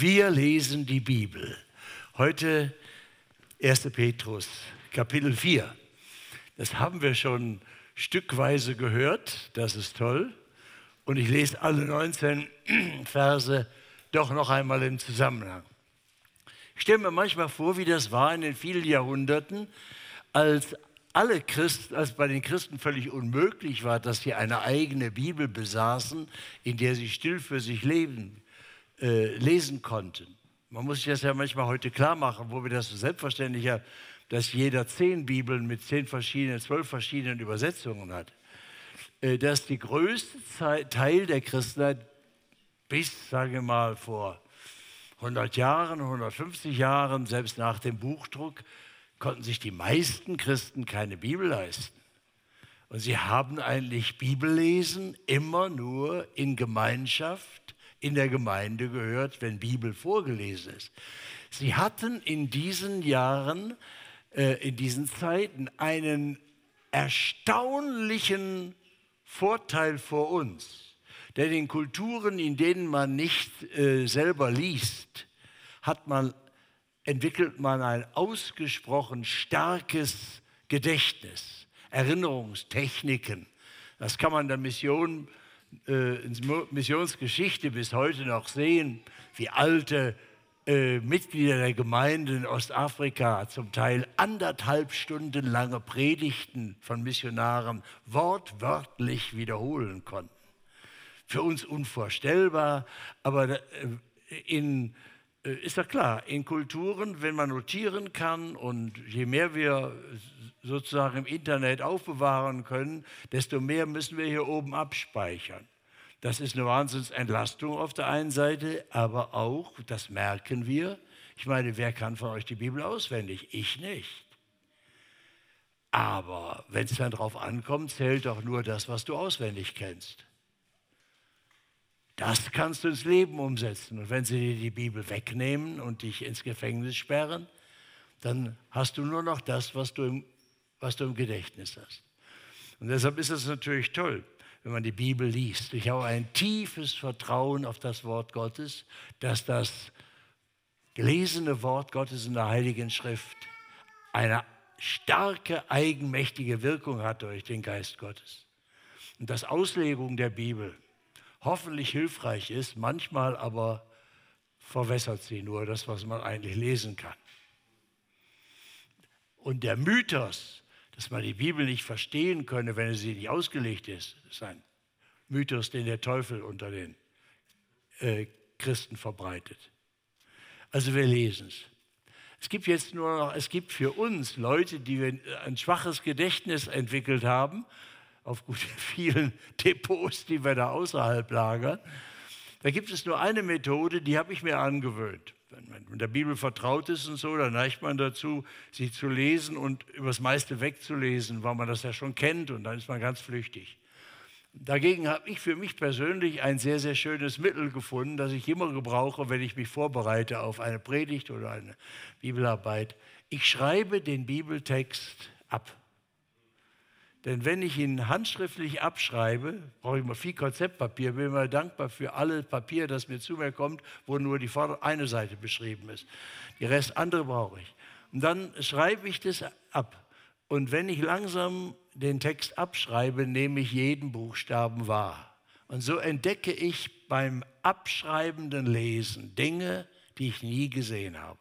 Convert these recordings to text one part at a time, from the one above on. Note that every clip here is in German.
Wir lesen die Bibel. Heute 1. Petrus, Kapitel 4. Das haben wir schon stückweise gehört, das ist toll. Und ich lese alle 19 Verse doch noch einmal im Zusammenhang. Ich stelle mir manchmal vor, wie das war in den vielen Jahrhunderten, als alle Christen, als bei den Christen völlig unmöglich war, dass sie eine eigene Bibel besaßen, in der sie still für sich leben, äh, lesen konnten. Man muss sich das ja manchmal heute klar machen, wo wir das so selbstverständlich haben, dass jeder zehn Bibeln mit zehn verschiedenen, zwölf verschiedenen Übersetzungen hat. Äh, dass die größte Teil der Christenheit bis, sage ich mal, vor 100 Jahren, 150 Jahren, selbst nach dem Buchdruck, konnten sich die meisten Christen keine Bibel leisten. Und sie haben eigentlich Bibellesen immer nur in Gemeinschaft, in der Gemeinde gehört, wenn Bibel vorgelesen ist. Sie hatten in diesen Jahren, äh, in diesen Zeiten einen erstaunlichen Vorteil vor uns. Denn in Kulturen, in denen man nicht äh, selber liest, hat man entwickelt man ein ausgesprochen starkes Gedächtnis, Erinnerungstechniken. Das kann man der Mission, äh, Missionsgeschichte bis heute noch sehen, wie alte äh, Mitglieder der Gemeinde in Ostafrika zum Teil anderthalb Stunden lange Predigten von Missionaren wortwörtlich wiederholen konnten. Für uns unvorstellbar, aber äh, in äh, ist ja klar, in Kulturen, wenn man notieren kann und je mehr wir sozusagen im Internet aufbewahren können, desto mehr müssen wir hier oben abspeichern. Das ist eine Wahnsinnsentlastung auf der einen Seite, aber auch, das merken wir, ich meine, wer kann von euch die Bibel auswendig? Ich nicht. Aber wenn es dann darauf ankommt, zählt doch nur das, was du auswendig kennst. Das kannst du ins Leben umsetzen. Und wenn sie dir die Bibel wegnehmen und dich ins Gefängnis sperren, dann hast du nur noch das, was du im, was du im Gedächtnis hast. Und deshalb ist es natürlich toll, wenn man die Bibel liest. Ich habe ein tiefes Vertrauen auf das Wort Gottes, dass das gelesene Wort Gottes in der Heiligen Schrift eine starke, eigenmächtige Wirkung hat durch den Geist Gottes. Und dass Auslegung der Bibel hoffentlich hilfreich ist, manchmal aber verwässert sie nur das, was man eigentlich lesen kann. Und der Mythos, dass man die Bibel nicht verstehen könne, wenn sie nicht ausgelegt ist, ist ein Mythos, den der Teufel unter den äh, Christen verbreitet. Also wir lesen es. Es gibt jetzt nur noch, es gibt für uns Leute, die ein schwaches Gedächtnis entwickelt haben aufgrund der vielen Depots, die wir da außerhalb lagern. Da gibt es nur eine Methode, die habe ich mir angewöhnt. Wenn man der Bibel vertraut ist und so, dann neigt man dazu, sie zu lesen und übers meiste wegzulesen, weil man das ja schon kennt und dann ist man ganz flüchtig. Dagegen habe ich für mich persönlich ein sehr, sehr schönes Mittel gefunden, das ich immer gebrauche, wenn ich mich vorbereite auf eine Predigt oder eine Bibelarbeit. Ich schreibe den Bibeltext ab. Denn wenn ich ihn handschriftlich abschreibe, brauche ich mal viel Konzeptpapier, bin immer dankbar für alle Papier, das mir zu mir kommt, wo nur die eine Seite beschrieben ist. Die Rest andere brauche ich. Und dann schreibe ich das ab. Und wenn ich langsam den Text abschreibe, nehme ich jeden Buchstaben wahr. Und so entdecke ich beim abschreibenden Lesen Dinge, die ich nie gesehen habe.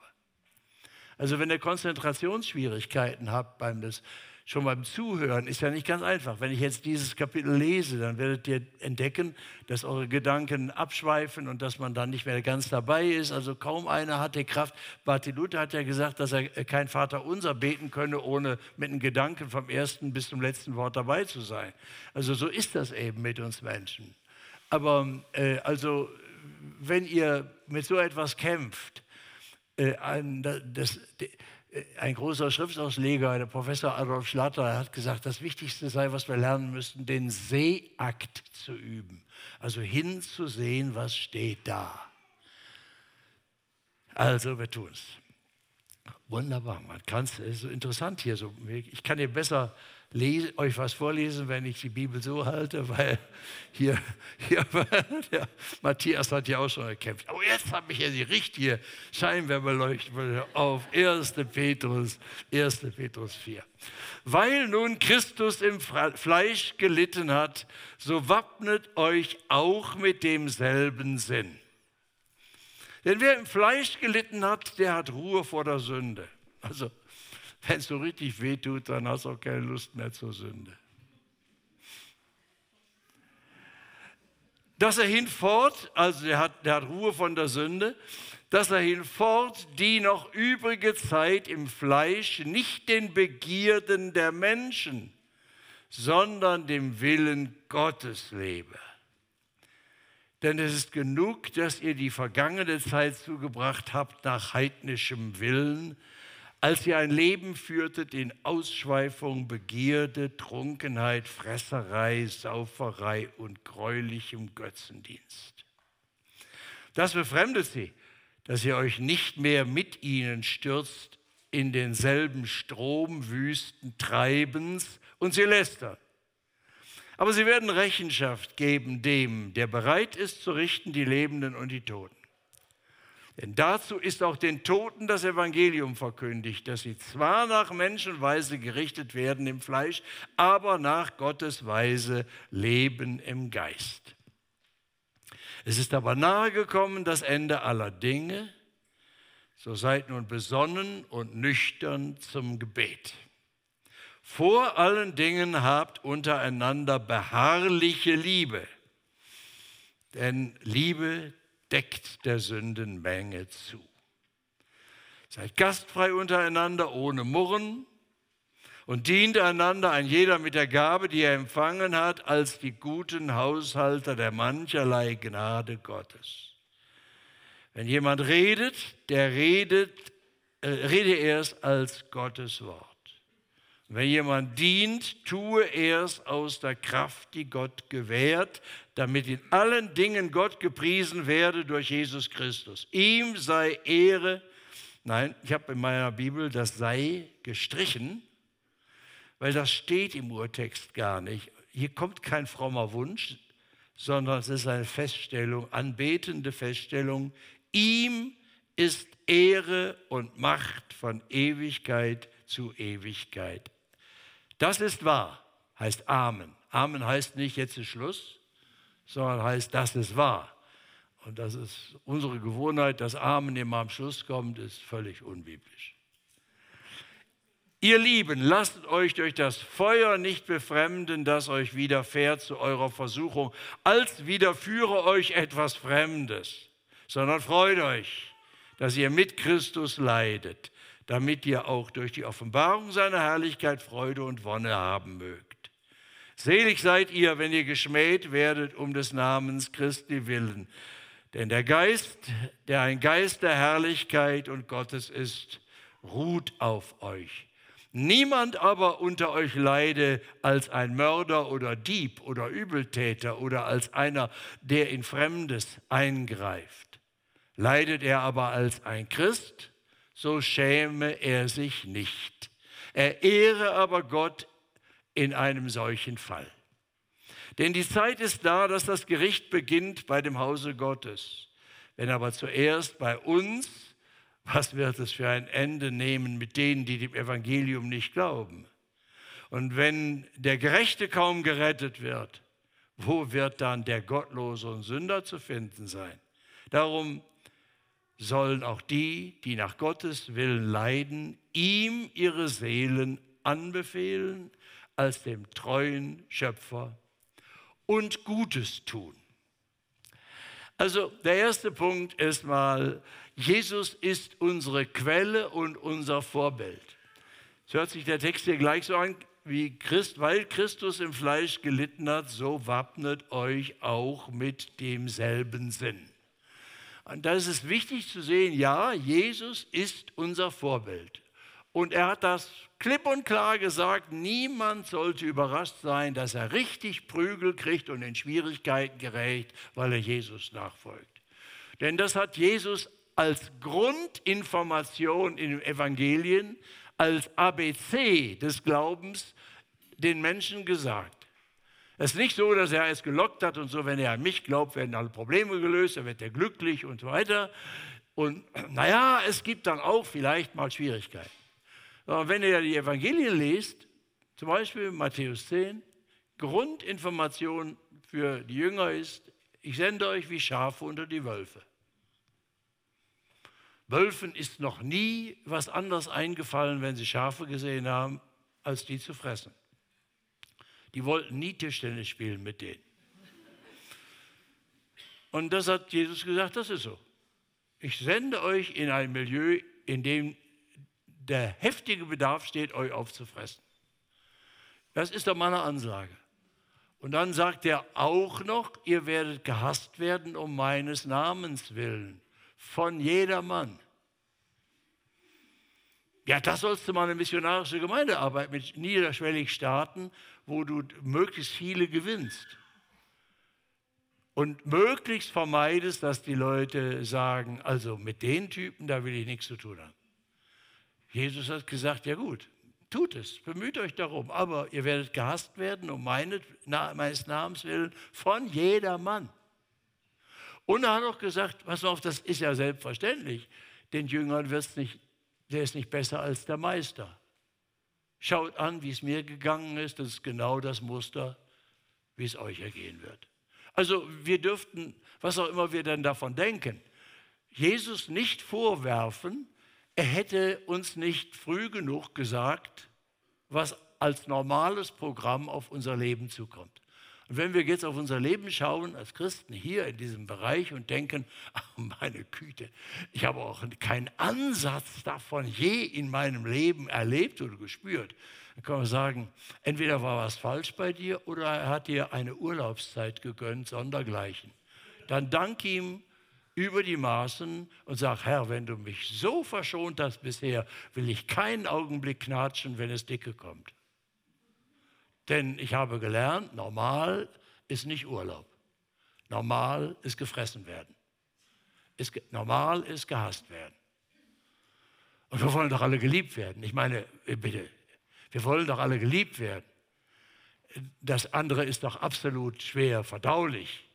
Also wenn ihr Konzentrationsschwierigkeiten habt beim das schon beim Zuhören ist ja nicht ganz einfach. Wenn ich jetzt dieses Kapitel lese, dann werdet ihr entdecken, dass eure Gedanken abschweifen und dass man dann nicht mehr ganz dabei ist. Also kaum einer hat die Kraft. Martin Luther hat ja gesagt, dass er kein Vater unser beten könne, ohne mit einem Gedanken vom ersten bis zum letzten Wort dabei zu sein. Also so ist das eben mit uns Menschen. Aber äh, also, wenn ihr mit so etwas kämpft, äh, ein, das, ein großer Schriftausleger, der Professor Adolf Schlatter, hat gesagt, das Wichtigste sei, was wir lernen müssten, den Sehakt zu üben. Also hinzusehen, was steht da. Also wir tun es. Wunderbar, man kann es, ist so interessant hier. So, ich kann hier besser euch was vorlesen, wenn ich die Bibel so halte, weil hier, hier der Matthias hat ja auch schon gekämpft. Aber jetzt habe ich ja die richtige Scheinwerferleuchte auf 1. Petrus, 1. Petrus 4. Weil nun Christus im Fleisch gelitten hat, so wappnet euch auch mit demselben Sinn. Denn wer im Fleisch gelitten hat, der hat Ruhe vor der Sünde. Also, wenn es so richtig wehtut, dann hast du auch keine Lust mehr zur Sünde. Dass er hinfort, also der hat, hat Ruhe von der Sünde, dass er hinfort die noch übrige Zeit im Fleisch nicht den Begierden der Menschen, sondern dem Willen Gottes lebe. Denn es ist genug, dass ihr die vergangene Zeit zugebracht habt nach heidnischem Willen, als ihr ein Leben führtet in Ausschweifung, Begierde, Trunkenheit, Fresserei, Sauferei und gräulichem Götzendienst. Das befremdet sie, dass ihr euch nicht mehr mit ihnen stürzt in denselben Strom wüsten Treibens und sie lästern aber sie werden Rechenschaft geben dem, der bereit ist zu richten, die Lebenden und die Toten. Denn dazu ist auch den Toten das Evangelium verkündigt, dass sie zwar nach Menschenweise gerichtet werden im Fleisch, aber nach Gottes Weise leben im Geist. Es ist aber nahegekommen das Ende aller Dinge, so seid nun besonnen und nüchtern zum Gebet. Vor allen Dingen habt untereinander beharrliche Liebe, denn Liebe deckt der Sündenmenge zu. Seid gastfrei untereinander ohne Murren und dient einander ein jeder mit der Gabe, die er empfangen hat, als die guten Haushalter der mancherlei Gnade Gottes. Wenn jemand redet, der redet, äh, rede erst als Gottes Wort. Wenn jemand dient, tue er es aus der Kraft, die Gott gewährt, damit in allen Dingen Gott gepriesen werde durch Jesus Christus. Ihm sei Ehre. Nein, ich habe in meiner Bibel das sei gestrichen, weil das steht im Urtext gar nicht. Hier kommt kein frommer Wunsch, sondern es ist eine Feststellung, anbetende Feststellung. Ihm ist Ehre und Macht von Ewigkeit zu Ewigkeit. Das ist wahr, heißt Amen. Amen heißt nicht jetzt ist Schluss, sondern heißt, das ist wahr. Und das ist unsere Gewohnheit, dass Amen immer am Schluss kommt, ist völlig unbiblisch. Ihr Lieben, lasst euch durch das Feuer nicht befremden, das euch widerfährt zu eurer Versuchung, als widerführe euch etwas Fremdes, sondern freut euch, dass ihr mit Christus leidet, damit ihr auch durch die Offenbarung seiner Herrlichkeit Freude und Wonne haben mögt. Selig seid ihr, wenn ihr geschmäht werdet um des Namens Christi willen. Denn der Geist, der ein Geist der Herrlichkeit und Gottes ist, ruht auf euch. Niemand aber unter euch leide als ein Mörder oder Dieb oder Übeltäter oder als einer, der in Fremdes eingreift. Leidet er aber als ein Christ, so schäme er sich nicht. Er ehre aber Gott in einem solchen Fall. Denn die Zeit ist da, dass das Gericht beginnt bei dem Hause Gottes. Wenn aber zuerst bei uns, was wird es für ein Ende nehmen mit denen, die dem Evangelium nicht glauben? Und wenn der Gerechte kaum gerettet wird, wo wird dann der Gottlose und Sünder zu finden sein? Darum sollen auch die, die nach Gottes Willen leiden, ihm ihre Seelen anbefehlen als dem treuen Schöpfer und Gutes tun. Also der erste Punkt ist mal, Jesus ist unsere Quelle und unser Vorbild. Es hört sich der Text hier gleich so an, wie Christ, weil Christus im Fleisch gelitten hat, so wappnet euch auch mit demselben Sinn. Und da ist es wichtig zu sehen, ja, Jesus ist unser Vorbild. Und er hat das klipp und klar gesagt, niemand sollte überrascht sein, dass er richtig Prügel kriegt und in Schwierigkeiten gerät, weil er Jesus nachfolgt. Denn das hat Jesus als Grundinformation in den Evangelien, als ABC des Glaubens den Menschen gesagt. Es ist nicht so, dass er es gelockt hat und so, wenn er an mich glaubt, werden alle Probleme gelöst, dann wird er glücklich und so weiter. Und naja, es gibt dann auch vielleicht mal Schwierigkeiten. Aber wenn ihr die Evangelien lest, zum Beispiel Matthäus 10, Grundinformation für die Jünger ist, ich sende euch wie Schafe unter die Wölfe. Wölfen ist noch nie was anderes eingefallen, wenn sie Schafe gesehen haben, als die zu fressen. Die wollten nie Tischtennis spielen mit denen. Und das hat Jesus gesagt, das ist so. Ich sende euch in ein Milieu, in dem der heftige Bedarf steht, euch aufzufressen. Das ist doch meine Ansage. Und dann sagt er auch noch, ihr werdet gehasst werden um meines Namens willen, von jedermann. Ja, das sollst du mal eine missionarische Gemeindearbeit mit niederschwellig starten, wo du möglichst viele gewinnst. Und möglichst vermeidest, dass die Leute sagen, also mit den Typen, da will ich nichts zu tun haben. Jesus hat gesagt, ja gut, tut es, bemüht euch darum, aber ihr werdet gehasst werden um meines Namens willen von jedermann. Und er hat auch gesagt, pass auf, das ist ja selbstverständlich, den Jüngern wird es nicht der ist nicht besser als der Meister. Schaut an, wie es mir gegangen ist, das ist genau das Muster, wie es euch ergehen wird. Also wir dürften, was auch immer wir denn davon denken, Jesus nicht vorwerfen, er hätte uns nicht früh genug gesagt, was als normales Programm auf unser Leben zukommt. Und wenn wir jetzt auf unser Leben schauen, als Christen hier in diesem Bereich und denken, ach meine Güte, ich habe auch keinen Ansatz davon je in meinem Leben erlebt oder gespürt, dann kann man sagen, entweder war was falsch bei dir oder er hat dir eine Urlaubszeit gegönnt, sondergleichen. Dann dank ihm über die Maßen und sag, Herr, wenn du mich so verschont hast bisher, will ich keinen Augenblick knatschen, wenn es dicke kommt. Denn ich habe gelernt, normal ist nicht Urlaub. Normal ist gefressen werden. Ist, normal ist gehasst werden. Und wir wollen doch alle geliebt werden. Ich meine, äh, bitte, wir wollen doch alle geliebt werden. Das andere ist doch absolut schwer verdaulich.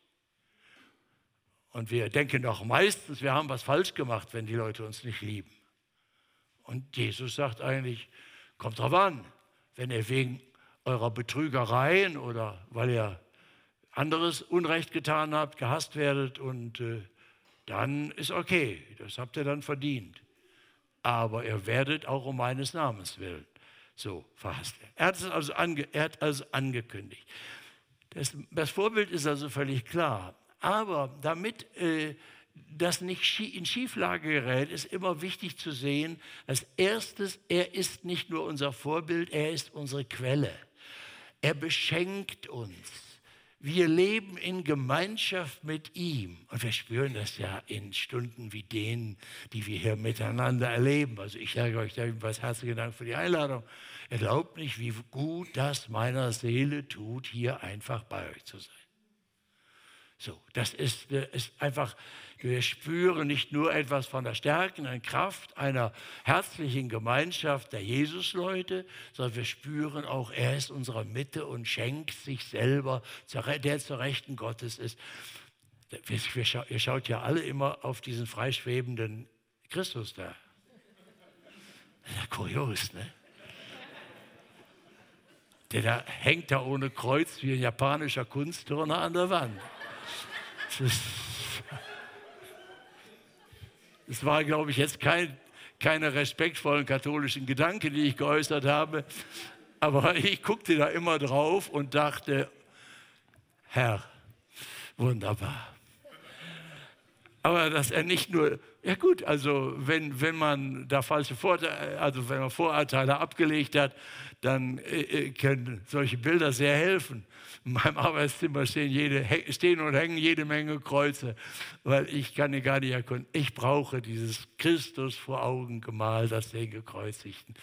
Und wir denken doch meistens, wir haben was falsch gemacht, wenn die Leute uns nicht lieben. Und Jesus sagt eigentlich, kommt drauf an, wenn ihr wegen eurer Betrügereien oder weil ihr anderes Unrecht getan habt, gehasst werdet und äh, dann ist okay, das habt ihr dann verdient. Aber ihr werdet auch um meines Namens willen so verhasst. Er hat es also, ange, er hat also angekündigt. Das, das, Vorbild ist also völlig klar. Aber damit äh, das nicht in Schieflage gerät, ist immer wichtig zu sehen, als erstes, er ist nicht nur unser Vorbild, er ist unsere Quelle. Er beschenkt uns. Wir leben in Gemeinschaft mit ihm. Und wir spüren das ja in Stunden wie denen, die wir hier miteinander erleben. Also ich sage euch was herzlichen Dank für die Einladung. Ihr glaubt nicht, wie gut das meiner Seele tut, hier einfach bei euch zu sein. So, das ist, äh, ist einfach, wir spüren nicht nur etwas von der stärkenden Kraft einer herzlichen Gemeinschaft der Jesusleute, sondern wir spüren auch, er ist unserer Mitte und schenkt sich selber, der zur Rechten Gottes ist. Ihr schaut ja alle immer auf diesen freischwebenden Christus da. Ja, kurios, ne? Der da hängt da ohne Kreuz wie ein japanischer Kunstturner an der Wand. Es war, glaube ich, jetzt kein, keine respektvollen katholischen Gedanken, die ich geäußert habe. Aber ich guckte da immer drauf und dachte, Herr, wunderbar. Aber dass er nicht nur, ja gut, also wenn, wenn man da falsche Vorteile, also wenn man Vorurteile abgelegt hat, dann äh, äh, können solche Bilder sehr helfen. In meinem Arbeitszimmer stehen, jede, stehen und hängen jede Menge Kreuze, weil ich kann gar nicht erkunden. Ich brauche dieses Christus vor Augen gemalt, das den Gekreuzigten.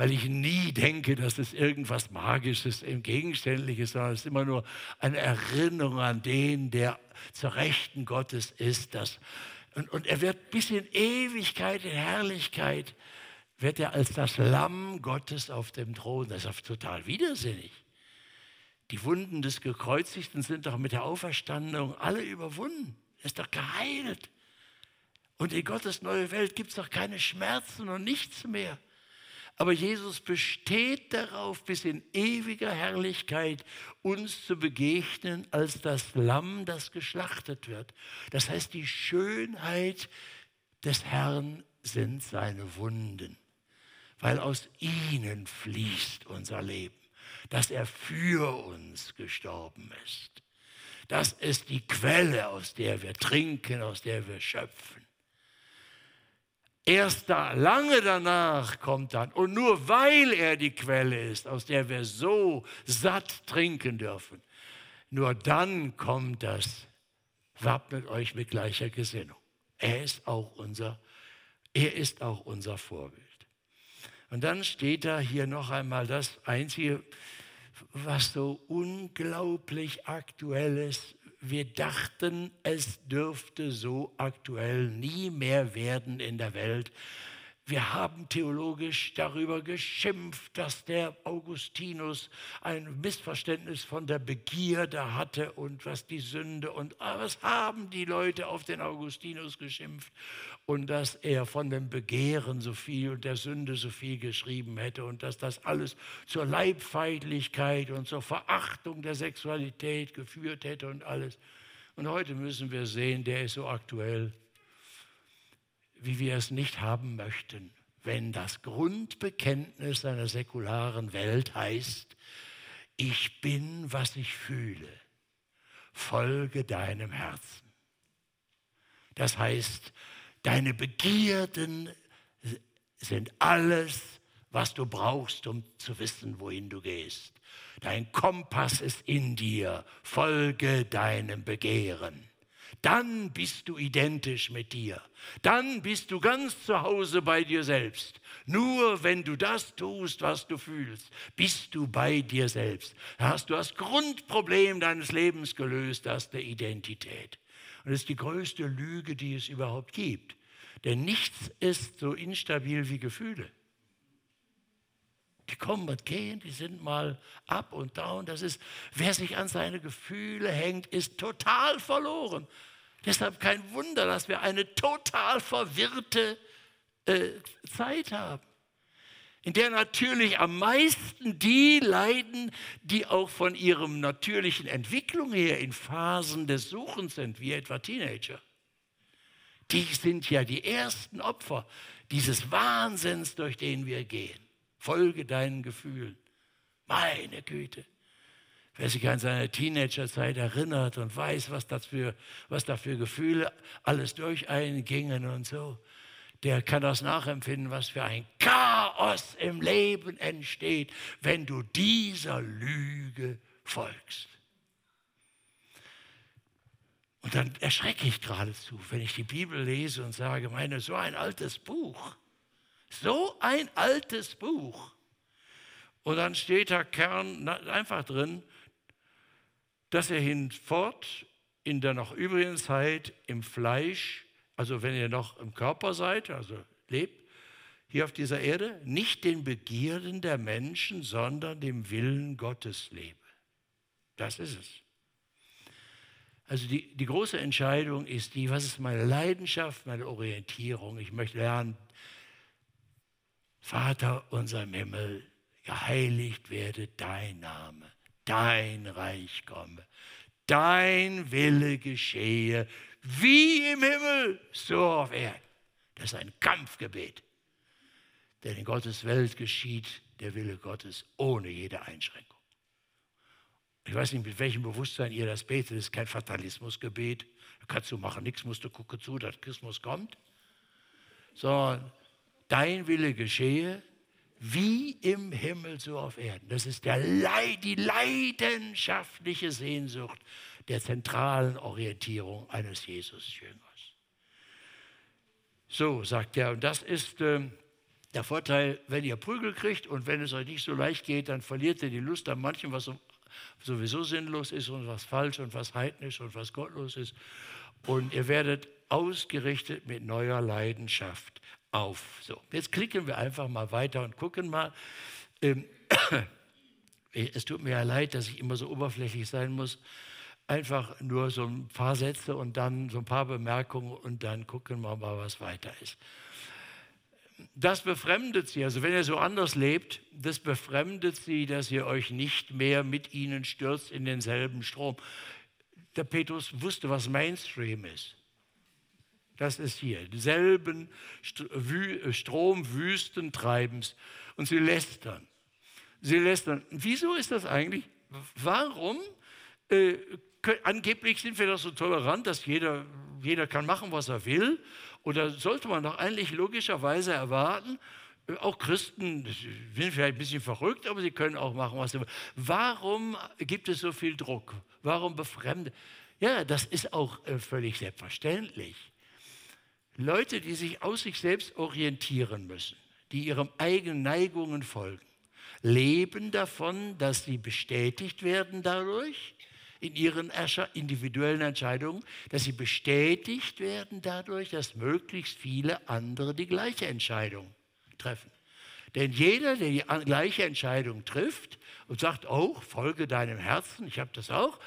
Weil ich nie denke, dass es irgendwas Magisches, Gegenständliches, sondern es ist immer nur eine Erinnerung an den, der zur Rechten Gottes ist, dass Und, und er wird bis in Ewigkeit, in Herrlichkeit, wird er als das Lamm Gottes auf dem Thron. Das ist total widersinnig. Die Wunden des Gekreuzigten sind doch mit der Auferstandung alle überwunden. Er ist doch geheilt. Und in Gottes neue Welt gibt es doch keine Schmerzen und nichts mehr. Aber Jesus besteht darauf, bis in ewiger Herrlichkeit uns zu begegnen als das Lamm, das geschlachtet wird. Das heißt, die Schönheit des Herrn sind seine Wunden, weil aus ihnen fließt unser Leben, dass er für uns gestorben ist. Das ist die Quelle, aus der wir trinken, aus der wir schöpfen. Erst da, lange danach kommt dann, und nur weil er die Quelle ist, aus der wir so satt trinken dürfen, nur dann kommt das, wappnet euch mit gleicher Gesinnung. Er ist auch unser, er ist auch unser Vorbild. Und dann steht da hier noch einmal das Einzige, was so unglaublich aktuell ist wir dachten, es dürfte so aktuell nie mehr werden in der Welt. Wir haben theologisch darüber geschimpft, dass der Augustinus ein Missverständnis von der Begierde hatte und was die Sünde und ah, was haben die Leute auf den Augustinus geschimpft und dass er von dem Begehren so viel und der Sünde so viel geschrieben hätte und dass das alles zur Leibfeindlichkeit und zur Verachtung der Sexualität geführt hätte und alles. Und heute müssen wir sehen, der ist so aktuell wie wir es nicht haben möchten, wenn das Grundbekenntnis einer säkularen Welt heißt, ich bin, was ich fühle, folge deinem Herzen. Das heißt, deine Begierden sind alles, was du brauchst, um zu wissen, wohin du gehst. Dein Kompass ist in dir, folge deinem Begehren dann bist du identisch mit dir. Dann bist du ganz zu Hause bei dir selbst. Nur wenn du das tust, was du fühlst, bist du bei dir selbst. Da hast du das Grundproblem deines Lebens gelöst, das der Identität. Und das ist die größte Lüge, die es überhaupt gibt. Denn nichts ist so instabil wie Gefühle. Die kommen und gehen, die sind mal up und down. Das ist, wer sich an seine Gefühle hängt, ist total verloren. Deshalb kein Wunder, dass wir eine total verwirrte äh, Zeit haben, in der natürlich am meisten die leiden, die auch von ihrem natürlichen Entwicklung her in Phasen des Suchens sind, wie etwa Teenager. Die sind ja die ersten Opfer dieses Wahnsinns, durch den wir gehen. Folge deinen Gefühlen. Meine Güte. Wer sich an seine Teenagerzeit erinnert und weiß, was, das für, was da für Gefühle alles durch einen gingen und so, der kann das nachempfinden, was für ein Chaos im Leben entsteht, wenn du dieser Lüge folgst. Und dann erschrecke ich geradezu, wenn ich die Bibel lese und sage, meine, so ein altes Buch, so ein altes Buch. Und dann steht da Kern einfach drin, dass ihr hinfort in der noch übrigen Zeit im Fleisch, also wenn ihr noch im Körper seid, also lebt, hier auf dieser Erde, nicht den Begierden der Menschen, sondern dem Willen Gottes lebe. Das ist es. Also die, die große Entscheidung ist die, was ist meine Leidenschaft, meine Orientierung? Ich möchte lernen, Vater unser im Himmel, geheiligt werde dein Name dein Reich komme, dein Wille geschehe, wie im Himmel, so auf Erden. Das ist ein Kampfgebet. Denn in Gottes Welt geschieht der Wille Gottes ohne jede Einschränkung. Ich weiß nicht, mit welchem Bewusstsein ihr das betet. Das ist kein Fatalismusgebet. Da kannst du machen, nichts musst du gucken zu, dass Christus kommt. Sondern dein Wille geschehe, wie im Himmel so auf Erden. Das ist Leid, die leidenschaftliche Sehnsucht der zentralen Orientierung eines Jesus-Jüngers. So, sagt er, und das ist äh, der Vorteil, wenn ihr Prügel kriegt und wenn es euch nicht so leicht geht, dann verliert ihr die Lust an manchem, was sowieso sinnlos ist und was falsch und was heidnisch und was gottlos ist. Und ihr werdet ausgerichtet mit neuer Leidenschaft auf. So, jetzt klicken wir einfach mal weiter und gucken mal. Ähm, es tut mir ja leid, dass ich immer so oberflächlich sein muss. Einfach nur so ein paar Sätze und dann so ein paar Bemerkungen und dann gucken wir mal, was weiter ist. Das befremdet sie, also wenn ihr so anders lebt, das befremdet sie, dass ihr euch nicht mehr mit ihnen stürzt in denselben Strom. Der Petrus wusste, was Mainstream ist. Das ist hier, denselben Strom Wüstentreibens und sie lästern. Sie lästern. Wieso ist das eigentlich? Warum? Äh, angeblich sind wir doch so tolerant, dass jeder, jeder kann machen, was er will. Oder sollte man doch eigentlich logischerweise erwarten, äh, auch Christen sind vielleicht ein bisschen verrückt, aber sie können auch machen, was sie wollen. Warum gibt es so viel Druck? Warum befremdet? Ja, das ist auch äh, völlig selbstverständlich. Leute, die sich aus sich selbst orientieren müssen, die ihren eigenen Neigungen folgen, leben davon, dass sie bestätigt werden dadurch in ihren individuellen Entscheidungen, dass sie bestätigt werden dadurch, dass möglichst viele andere die gleiche Entscheidung treffen. Denn jeder, der die gleiche Entscheidung trifft und sagt, oh, folge deinem Herzen, ich habe das auch,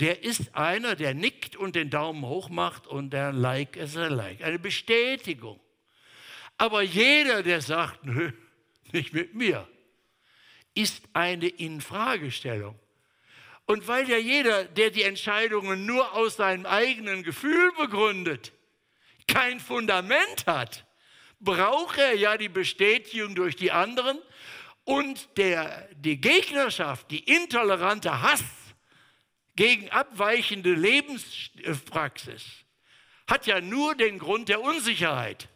der ist einer, der nickt und den Daumen hoch macht und der Like ist ein Like. Eine Bestätigung. Aber jeder, der sagt, nö, nicht mit mir, ist eine Infragestellung. Und weil ja jeder, der die Entscheidungen nur aus seinem eigenen Gefühl begründet, kein Fundament hat, braucht er ja die Bestätigung durch die anderen und der, die Gegnerschaft, die intolerante Hass gegen abweichende Lebenspraxis hat ja nur den Grund der Unsicherheit.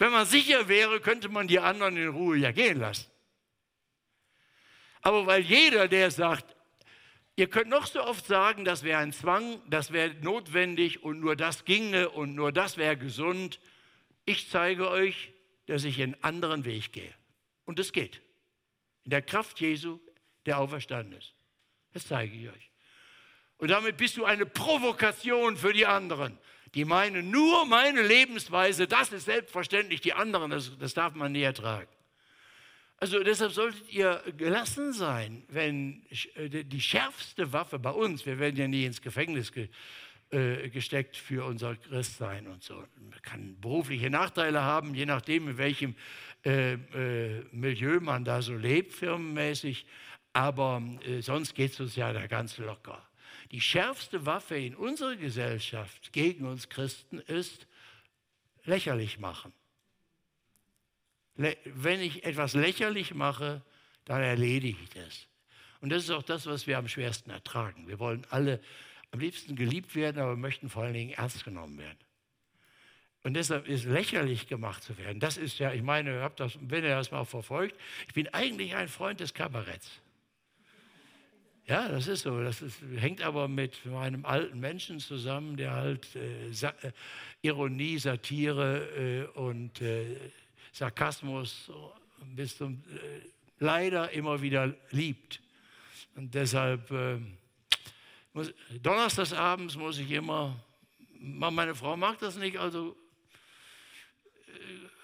Wenn man sicher wäre, könnte man die anderen in Ruhe ja gehen lassen. Aber weil jeder, der sagt, ihr könnt noch so oft sagen, das wäre ein Zwang, das wäre notwendig und nur das ginge und nur das wäre gesund, ich zeige euch, dass ich einen anderen Weg gehe. Und es geht. In der Kraft Jesu, der auferstanden ist. Das zeige ich euch. Und damit bist du eine Provokation für die anderen. Die meinen, nur meine Lebensweise, das ist selbstverständlich, die anderen, das, das darf man nie ertragen. Also deshalb solltet ihr gelassen sein, wenn äh, die schärfste Waffe bei uns, wir werden ja nie ins Gefängnis ge, äh, gesteckt für unser Christsein und so. Man kann berufliche Nachteile haben, je nachdem, in welchem äh, äh, Milieu man da so lebt, firmenmäßig. Aber äh, sonst geht es uns ja da ganz locker. Die schärfste Waffe in unserer Gesellschaft gegen uns Christen ist lächerlich machen. Wenn ich etwas lächerlich mache, dann erledige ich das. Und das ist auch das, was wir am schwersten ertragen. Wir wollen alle am liebsten geliebt werden, aber möchten vor allen Dingen ernst genommen werden. Und deshalb ist lächerlich gemacht zu werden. Das ist ja, ich meine, habt das, wenn ihr das mal verfolgt, ich bin eigentlich ein Freund des Kabaretts. Ja, das ist so. Das ist, hängt aber mit meinem alten Menschen zusammen, der halt äh, äh, Ironie, Satire äh, und äh, Sarkasmus bis zum äh, leider immer wieder liebt. Und deshalb muss, donnerstagsabends muss ich immer, meine Frau mag das nicht, also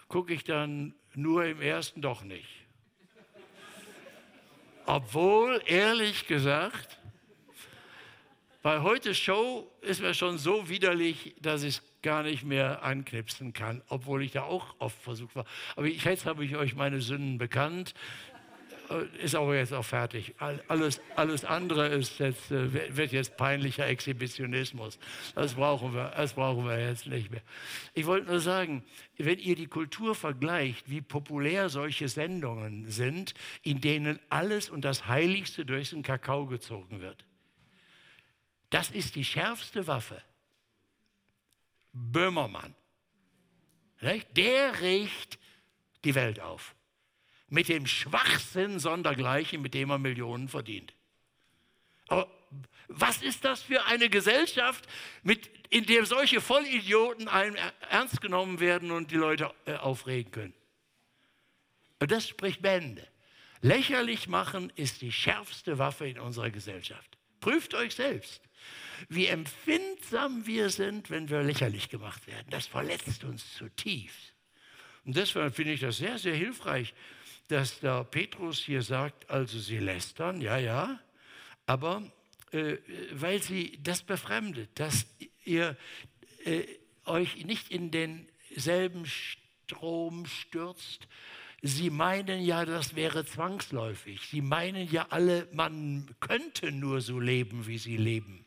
gucke ich dann nur im ersten doch nicht. Obwohl, ehrlich gesagt, bei heute Show ist mir schon so widerlich, dass ich es gar nicht mehr anknipsen kann, obwohl ich da auch oft versucht war. Aber jetzt habe ich euch meine Sünden bekannt. Äh, ist aber jetzt auch fertig. Alles, alles andere ist jetzt, äh, wird jetzt peinlicher Exhibitionismus. Das brauchen, wir, das brauchen wir jetzt nicht mehr. Ich wollte nur sagen, wenn ihr die Kultur vergleicht, wie populär solche Sendungen sind, in denen alles und das Heiligste durch den Kakao gezogen wird. Das ist die schärfste Waffe Böhmermann. Der riecht die Welt auf. Mit dem Schwachsinn sondergleichen, mit dem er Millionen verdient. Aber was ist das für eine Gesellschaft, mit, in der solche Vollidioten einem ernst genommen werden und die Leute äh, aufregen können? Und das spricht Bände. Lächerlich machen ist die schärfste Waffe in unserer Gesellschaft. Prüft euch selbst. Wie empfindsam wir sind, wenn wir lächerlich gemacht werden. Das verletzt uns zutiefst. Und deshalb finde ich das sehr, sehr hilfreich, dass der Petrus hier sagt, also sie lästern, ja, ja, aber äh, weil sie das befremdet, dass ihr äh, euch nicht in denselben Strom stürzt. Sie meinen ja, das wäre zwangsläufig. Sie meinen ja alle, man könnte nur so leben, wie sie leben.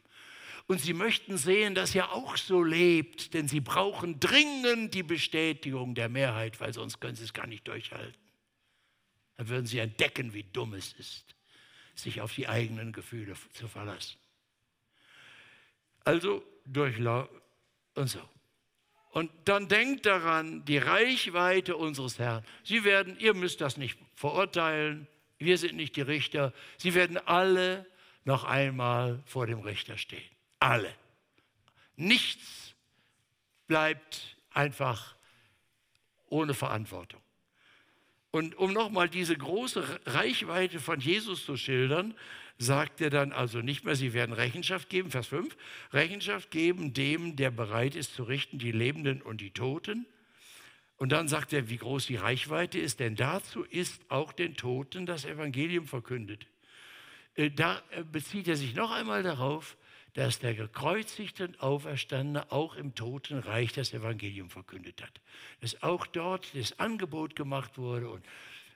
Und sie möchten sehen, dass ihr auch so lebt, denn sie brauchen dringend die Bestätigung der Mehrheit, weil sonst können sie es gar nicht durchhalten. Dann würden sie entdecken, wie dumm es ist, sich auf die eigenen Gefühle zu verlassen. Also durchlaufen und so. Und dann denkt daran, die Reichweite unseres Herrn. Sie werden, ihr müsst das nicht verurteilen, wir sind nicht die Richter. Sie werden alle noch einmal vor dem Richter stehen. Alle. Nichts bleibt einfach ohne Verantwortung. Und um nochmal diese große Reichweite von Jesus zu schildern, sagt er dann also nicht mehr, sie werden Rechenschaft geben, Vers 5, Rechenschaft geben dem, der bereit ist zu richten, die Lebenden und die Toten. Und dann sagt er, wie groß die Reichweite ist, denn dazu ist auch den Toten das Evangelium verkündet. Äh, da äh, bezieht er sich noch einmal darauf, dass der gekreuzigte und Auferstandene auch im Totenreich das Evangelium verkündet hat. Dass auch dort das Angebot gemacht wurde und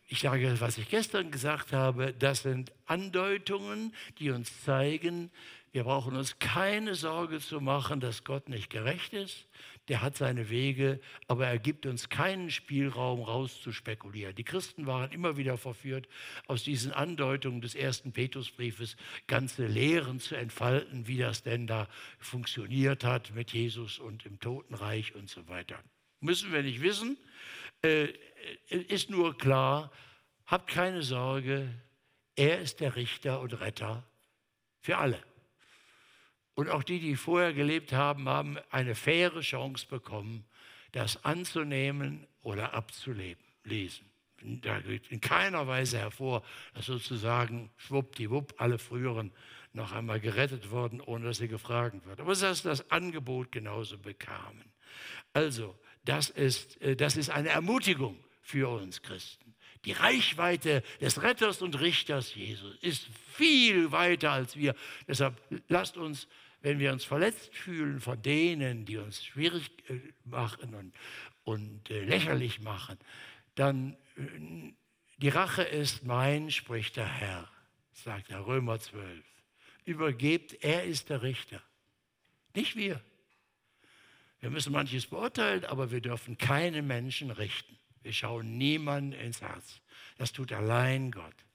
ich sage, was ich gestern gesagt habe, das sind Andeutungen, die uns zeigen, wir brauchen uns keine Sorge zu machen, dass Gott nicht gerecht ist. Der hat seine Wege, aber er gibt uns keinen Spielraum rauszuspekulieren. Die Christen waren immer wieder verführt, aus diesen Andeutungen des ersten Petrusbriefes ganze Lehren zu entfalten, wie das denn da funktioniert hat mit Jesus und im Totenreich und so weiter. Müssen wir nicht wissen. Äh, ist nur klar, habt keine Sorge, er ist der Richter und Retter für alle. Und auch die, die vorher gelebt haben, haben eine faire Chance bekommen, das anzunehmen oder abzuleben, lesen. Da geht in keiner Weise hervor, dass sozusagen schwuppdiwupp alle früheren noch einmal gerettet wurden, ohne dass sie gefragt wurden. Aber dass das Angebot genauso bekamen. Also, das ist, äh, das ist eine Ermutigung für uns Christen. Die Reichweite des Retters und Richters Jesus ist viel weiter als wir. Deshalb lasst uns, wenn wir uns verletzt fühlen von denen, die uns schwierig äh, machen und, und äh, lächerlich machen, dann äh, die Rache ist mein, spricht der Herr, sagt der Römer 12. Übergebt, er ist der Richter, nicht wir. Wir müssen manches beurteilen, aber wir dürfen keine Menschen richten. Wir schauen niemanden ins Herz. Das tut allein Gott.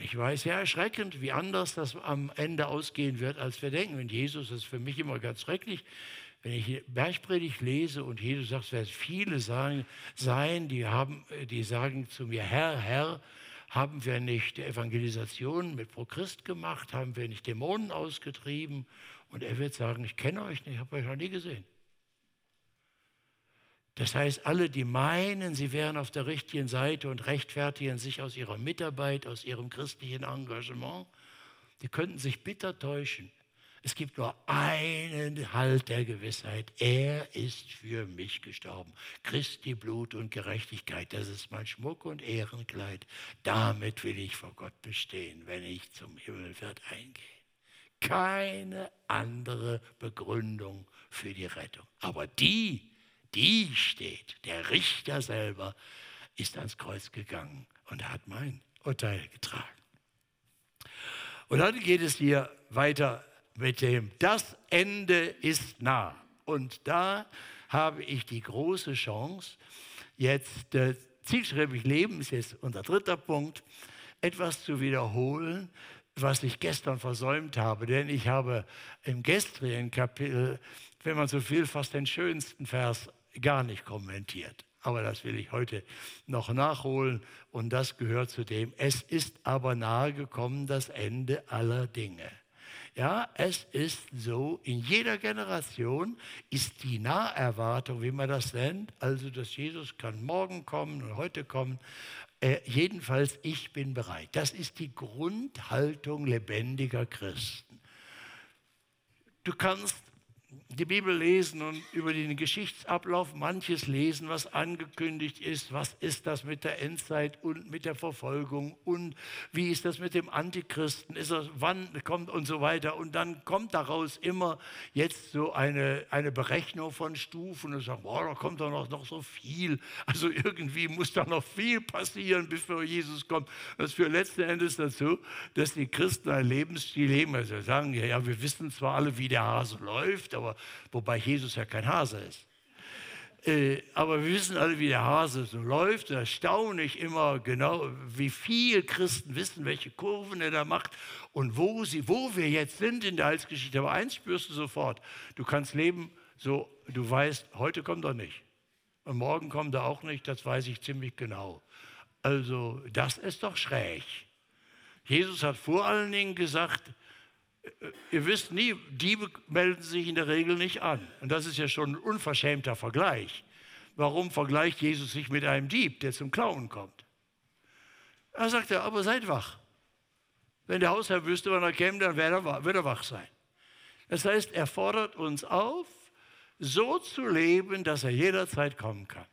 Ich weiß, ja, erschreckend, wie anders das am Ende ausgehen wird, als wir denken. Und Jesus ist für mich immer ganz schrecklich, wenn ich Bergpredigt lese und Jesus sagt, es werden viele sagen, sein, die, haben, die sagen zu mir, Herr, Herr, haben wir nicht Evangelisation mit Prochrist gemacht? Haben wir nicht Dämonen ausgetrieben? Und er wird sagen, ich kenne euch nicht, ich habe euch noch nie gesehen. Das heißt, alle, die meinen, sie wären auf der richtigen Seite und rechtfertigen sich aus ihrer Mitarbeit, aus ihrem christlichen Engagement, die könnten sich bitter täuschen. Es gibt nur einen Halt der Gewissheit. Er ist für mich gestorben. Christi Blut und Gerechtigkeit, das ist mein Schmuck und Ehrenkleid. Damit will ich vor Gott bestehen, wenn ich zum Himmelwirt eingehe. Keine andere Begründung für die Rettung. Aber die, die steht. Der Richter selber ist ans Kreuz gegangen und hat mein Urteil getragen. Und dann geht es hier weiter mit dem, das Ende ist nah. Und da habe ich die große Chance, jetzt äh, zielstrebig leben, ist jetzt unser dritter Punkt, etwas zu wiederholen, was ich gestern versäumt habe. Denn ich habe im gestrigen Kapitel, wenn man so viel, fast den schönsten Vers gar nicht kommentiert. Aber das will ich heute noch nachholen und das gehört zu dem. Es ist aber nahe gekommen das Ende aller Dinge. Ja, es ist so, in jeder Generation ist die Naherwartung, wie man das nennt, also dass Jesus kann morgen kommen und heute kommen, äh, jedenfalls ich bin bereit. Das ist die Grundhaltung lebendiger Christen. du kannst die Bibel lesen und über den Geschichtsablauf manches lesen, was angekündigt ist. Was ist das mit der Endzeit und mit der Verfolgung und wie ist das mit dem Antichristen? Ist er, wann kommt und so weiter? Und dann kommt daraus immer jetzt so eine, eine Berechnung von Stufen und sagt, boah, da kommt doch noch, noch so viel. Also irgendwie muss da noch viel passieren, bevor Jesus kommt. Das führt letzten Endes dazu, dass die Christen ein Lebensstil leben. Also sagen, ja, ja, wir wissen zwar alle, wie der Hase läuft, aber wobei Jesus ja kein Hase ist. Äh, aber wir wissen alle, wie der Hase so läuft. Da staune ich immer genau, wie viele Christen wissen, welche Kurven er da macht und wo, sie, wo wir jetzt sind in der Heilsgeschichte. Aber eins spürst du sofort: Du kannst leben, so du weißt, heute kommt er nicht. Und morgen kommt er auch nicht, das weiß ich ziemlich genau. Also, das ist doch schräg. Jesus hat vor allen Dingen gesagt, ihr wisst nie, Diebe melden sich in der Regel nicht an. Und das ist ja schon ein unverschämter Vergleich. Warum vergleicht Jesus sich mit einem Dieb, der zum Klauen kommt? Er sagt er, aber seid wach. Wenn der Hausherr wüsste, wann er käme, dann wird er, wird er wach sein. Das heißt, er fordert uns auf, so zu leben, dass er jederzeit kommen kann.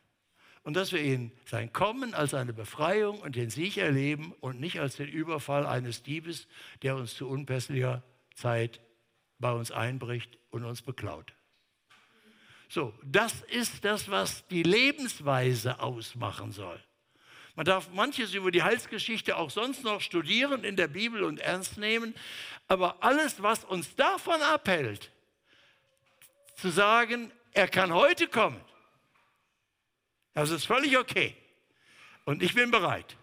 Und dass wir ihn sein Kommen als eine Befreiung und den Sieg erleben und nicht als den Überfall eines Diebes, der uns zu unpässlicher Zeit bei uns einbricht und uns beklaut. So, das ist das, was die Lebensweise ausmachen soll. Man darf manches über die Heilsgeschichte auch sonst noch studieren in der Bibel und ernst nehmen, aber alles, was uns davon abhält, zu sagen, er kann heute kommen, das ist völlig okay. Und ich bin bereit.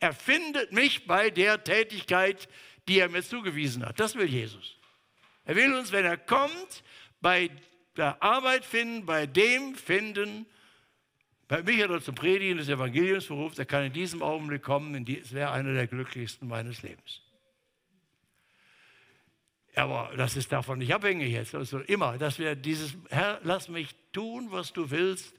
Er findet mich bei der Tätigkeit, die er mir zugewiesen hat. Das will Jesus. Er will uns, wenn er kommt, bei der Arbeit finden, bei dem finden, bei mich hat er zum Predigen des Evangeliums berufen, er kann in diesem Augenblick kommen, es wäre einer der glücklichsten meines Lebens. Aber das ist davon nicht abhängig jetzt. Also immer, dass wir dieses, Herr, lass mich tun, was du willst.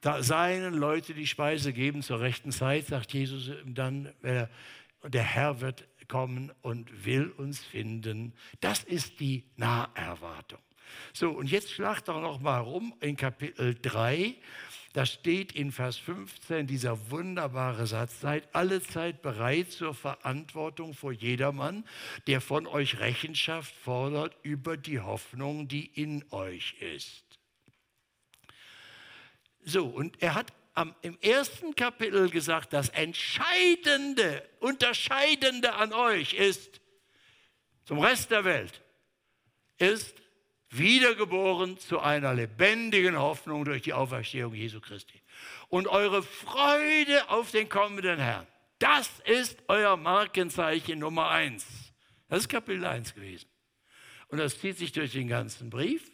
Da seien Leute die Speise geben zur rechten Zeit, sagt Jesus dann, der Herr wird kommen und will uns finden. Das ist die Naherwartung. So, und jetzt schlag doch noch mal rum in Kapitel 3. Da steht in Vers 15 dieser wunderbare Satz, seid alle Zeit bereit zur Verantwortung vor jedermann, der von euch Rechenschaft fordert über die Hoffnung, die in euch ist. So, und er hat am, im ersten Kapitel gesagt, das Entscheidende, Unterscheidende an euch ist, zum Rest der Welt, ist wiedergeboren zu einer lebendigen Hoffnung durch die Auferstehung Jesu Christi. Und eure Freude auf den kommenden Herrn, das ist euer Markenzeichen Nummer eins. Das ist Kapitel 1 gewesen. Und das zieht sich durch den ganzen Brief.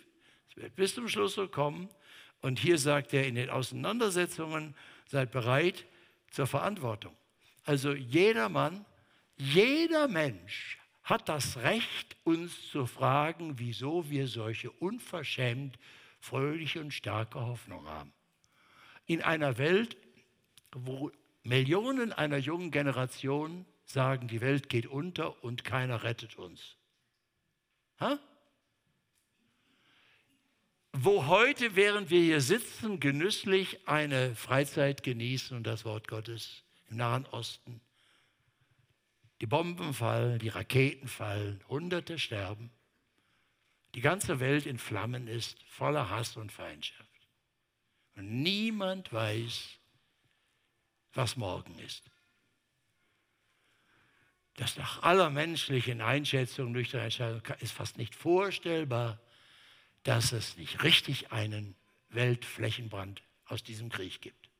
Es wird bis zum Schluss so kommen. Und hier sagt er in den Auseinandersetzungen, seid bereit zur Verantwortung. Also jeder Mann, jeder Mensch hat das Recht, uns zu fragen, wieso wir solche unverschämt fröhliche und starke Hoffnung haben. In einer Welt, wo Millionen einer jungen Generation sagen, die Welt geht unter und keiner rettet uns. Ha? Wo heute, während wir hier sitzen, genüsslich eine Freizeit genießen und das Wort Gottes im Nahen Osten. Die Bomben fallen, die Raketen fallen, Hunderte sterben. Die ganze Welt in Flammen ist, voller Hass und Feindschaft. Und niemand weiß, was morgen ist. Das nach aller menschlichen Einschätzung, nüchterner Entscheidung ist fast nicht vorstellbar, dass es nicht richtig einen Weltflächenbrand aus diesem Krieg gibt.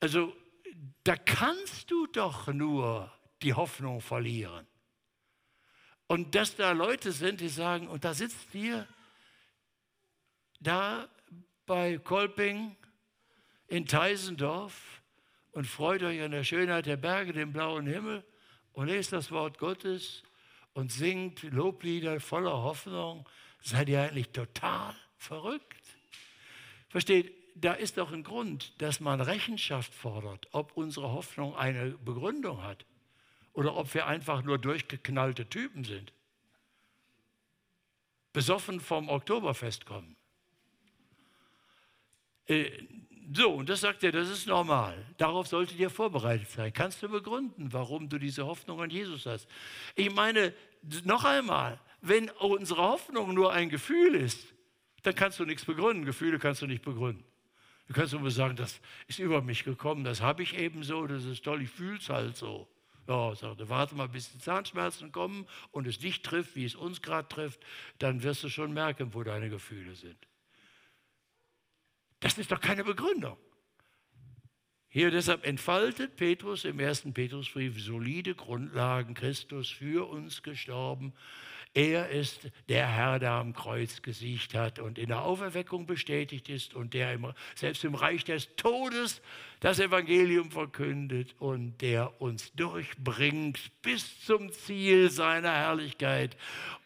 Also da kannst du doch nur die Hoffnung verlieren. Und dass da Leute sind, die sagen, und da sitzt ihr da bei Kolping in Teisendorf und freut euch an der Schönheit der Berge, dem blauen Himmel und lest das Wort Gottes und singt Loblieder voller Hoffnung, seid ihr eigentlich total verrückt. Versteht, da ist doch ein Grund, dass man Rechenschaft fordert, ob unsere Hoffnung eine Begründung hat oder ob wir einfach nur durchgeknallte Typen sind. besoffen vom Oktoberfest kommen. So, und das sagt er, das ist normal. Darauf solltet ihr vorbereitet sein. Kannst du begründen, warum du diese Hoffnung an Jesus hast? Ich meine, noch einmal, wenn unsere Hoffnung nur ein Gefühl ist, dann kannst du nichts begründen. Gefühle kannst du nicht begründen. Du kannst nur sagen, das ist über mich gekommen, das habe ich eben so, das ist toll, ich fühle es halt so. Ja, sagte, warte mal, bis die Zahnschmerzen kommen und es dich trifft, wie es uns gerade trifft, dann wirst du schon merken, wo deine Gefühle sind. Das ist doch keine Begründung. Hier deshalb entfaltet Petrus im ersten Petrusbrief solide Grundlagen, Christus für uns gestorben, er ist der Herr, der am Kreuz gesiegt hat und in der Auferweckung bestätigt ist und der im, selbst im Reich des Todes das Evangelium verkündet und der uns durchbringt bis zum Ziel seiner Herrlichkeit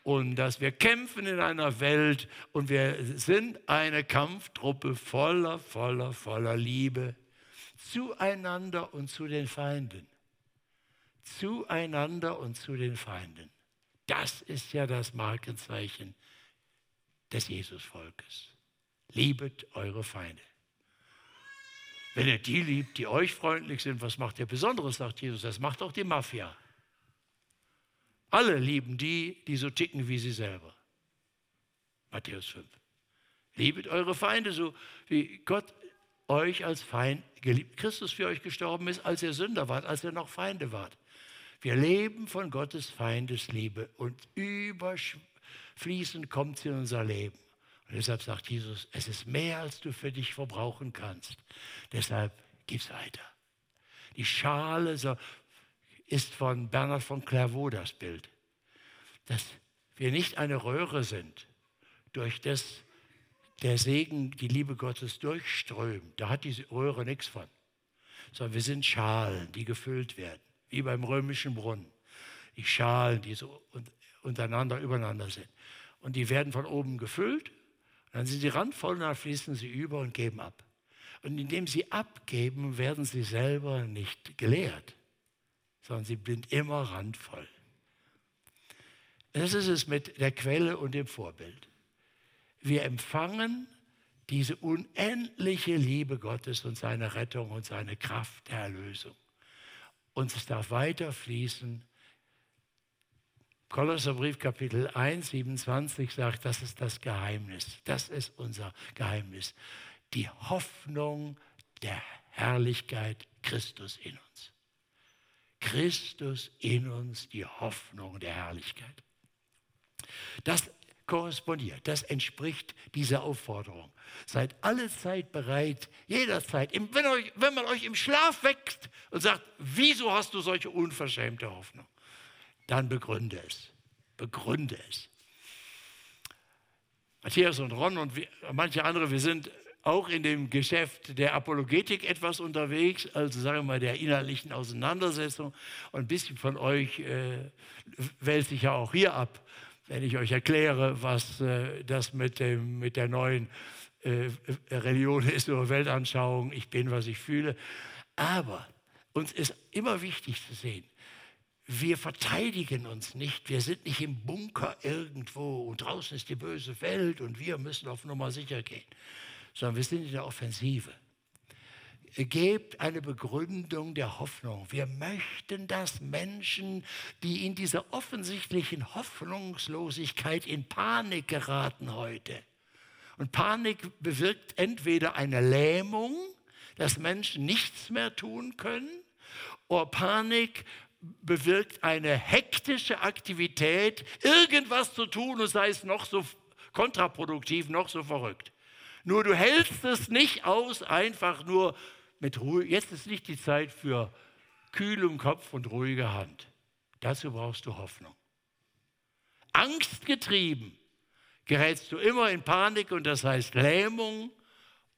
und dass wir kämpfen in einer Welt und wir sind eine Kampftruppe voller, voller, voller Liebe zueinander und zu den Feinden. Zueinander und zu den Feinden. Das ist ja das Markenzeichen des Jesusvolkes. Liebet eure Feinde. Wenn ihr die liebt, die euch freundlich sind, was macht ihr Besonderes, sagt Jesus. Das macht auch die Mafia. Alle lieben die, die so ticken wie sie selber. Matthäus 5. Liebet eure Feinde, so wie Gott euch als Feind geliebt, Christus für euch gestorben ist, als ihr Sünder wart, als ihr noch Feinde wart. Wir leben von Gottes Feindesliebe und überfließend kommt sie in unser Leben. Und deshalb sagt Jesus, es ist mehr, als du für dich verbrauchen kannst. Deshalb gib's weiter. Die Schale so, ist von Bernhard von Clairvaux das Bild, dass wir nicht eine Röhre sind, durch das der Segen, die Liebe Gottes durchströmt. Da hat diese Röhre nichts von, sondern wir sind Schalen, die gefüllt werden wie beim römischen Brunnen. Die Schalen, die so untereinander, übereinander sind. Und die werden von oben gefüllt, dann sind sie randvoll und dann fließen sie über und geben ab. Und indem sie abgeben, werden sie selber nicht geleert, sondern sie sind immer randvoll. Das ist es mit der Quelle und dem Vorbild. Wir empfangen diese unendliche Liebe Gottes und seine Rettung und seine Kraft der Erlösung und es darf weiter fließen. Kolosserbrief Kapitel 1, 27 sagt, das ist das Geheimnis. Das ist unser Geheimnis. Die Hoffnung der Herrlichkeit Christus in uns. Christus in uns, die Hoffnung der Herrlichkeit. Das korrespondiert. Das entspricht dieser Aufforderung. Seid alle Zeit bereit, jederzeit, wenn, euch, wenn man euch im Schlaf weckt und sagt, wieso hast du solche unverschämte Hoffnung? Dann begründe es. Begründe es. Matthias und Ron und wir, manche andere, wir sind auch in dem Geschäft der Apologetik etwas unterwegs, also sagen wir mal der innerlichen Auseinandersetzung. Und ein bisschen von euch äh, wälzt sich ja auch hier ab wenn ich euch erkläre, was äh, das mit, dem, mit der neuen äh, Religion ist oder Weltanschauung, ich bin, was ich fühle. Aber uns ist immer wichtig zu sehen, wir verteidigen uns nicht, wir sind nicht im Bunker irgendwo und draußen ist die böse Welt und wir müssen auf Nummer sicher gehen, sondern wir sind in der Offensive gebt eine Begründung der Hoffnung. Wir möchten, dass Menschen, die in dieser offensichtlichen Hoffnungslosigkeit in Panik geraten heute, und Panik bewirkt entweder eine Lähmung, dass Menschen nichts mehr tun können, oder Panik bewirkt eine hektische Aktivität, irgendwas zu tun und sei es noch so kontraproduktiv, noch so verrückt. Nur du hältst es nicht aus, einfach nur mit Ruhe. Jetzt ist nicht die Zeit für kühlem Kopf und ruhige Hand. Dazu brauchst du Hoffnung. Angstgetrieben gerätst du immer in Panik und das heißt Lähmung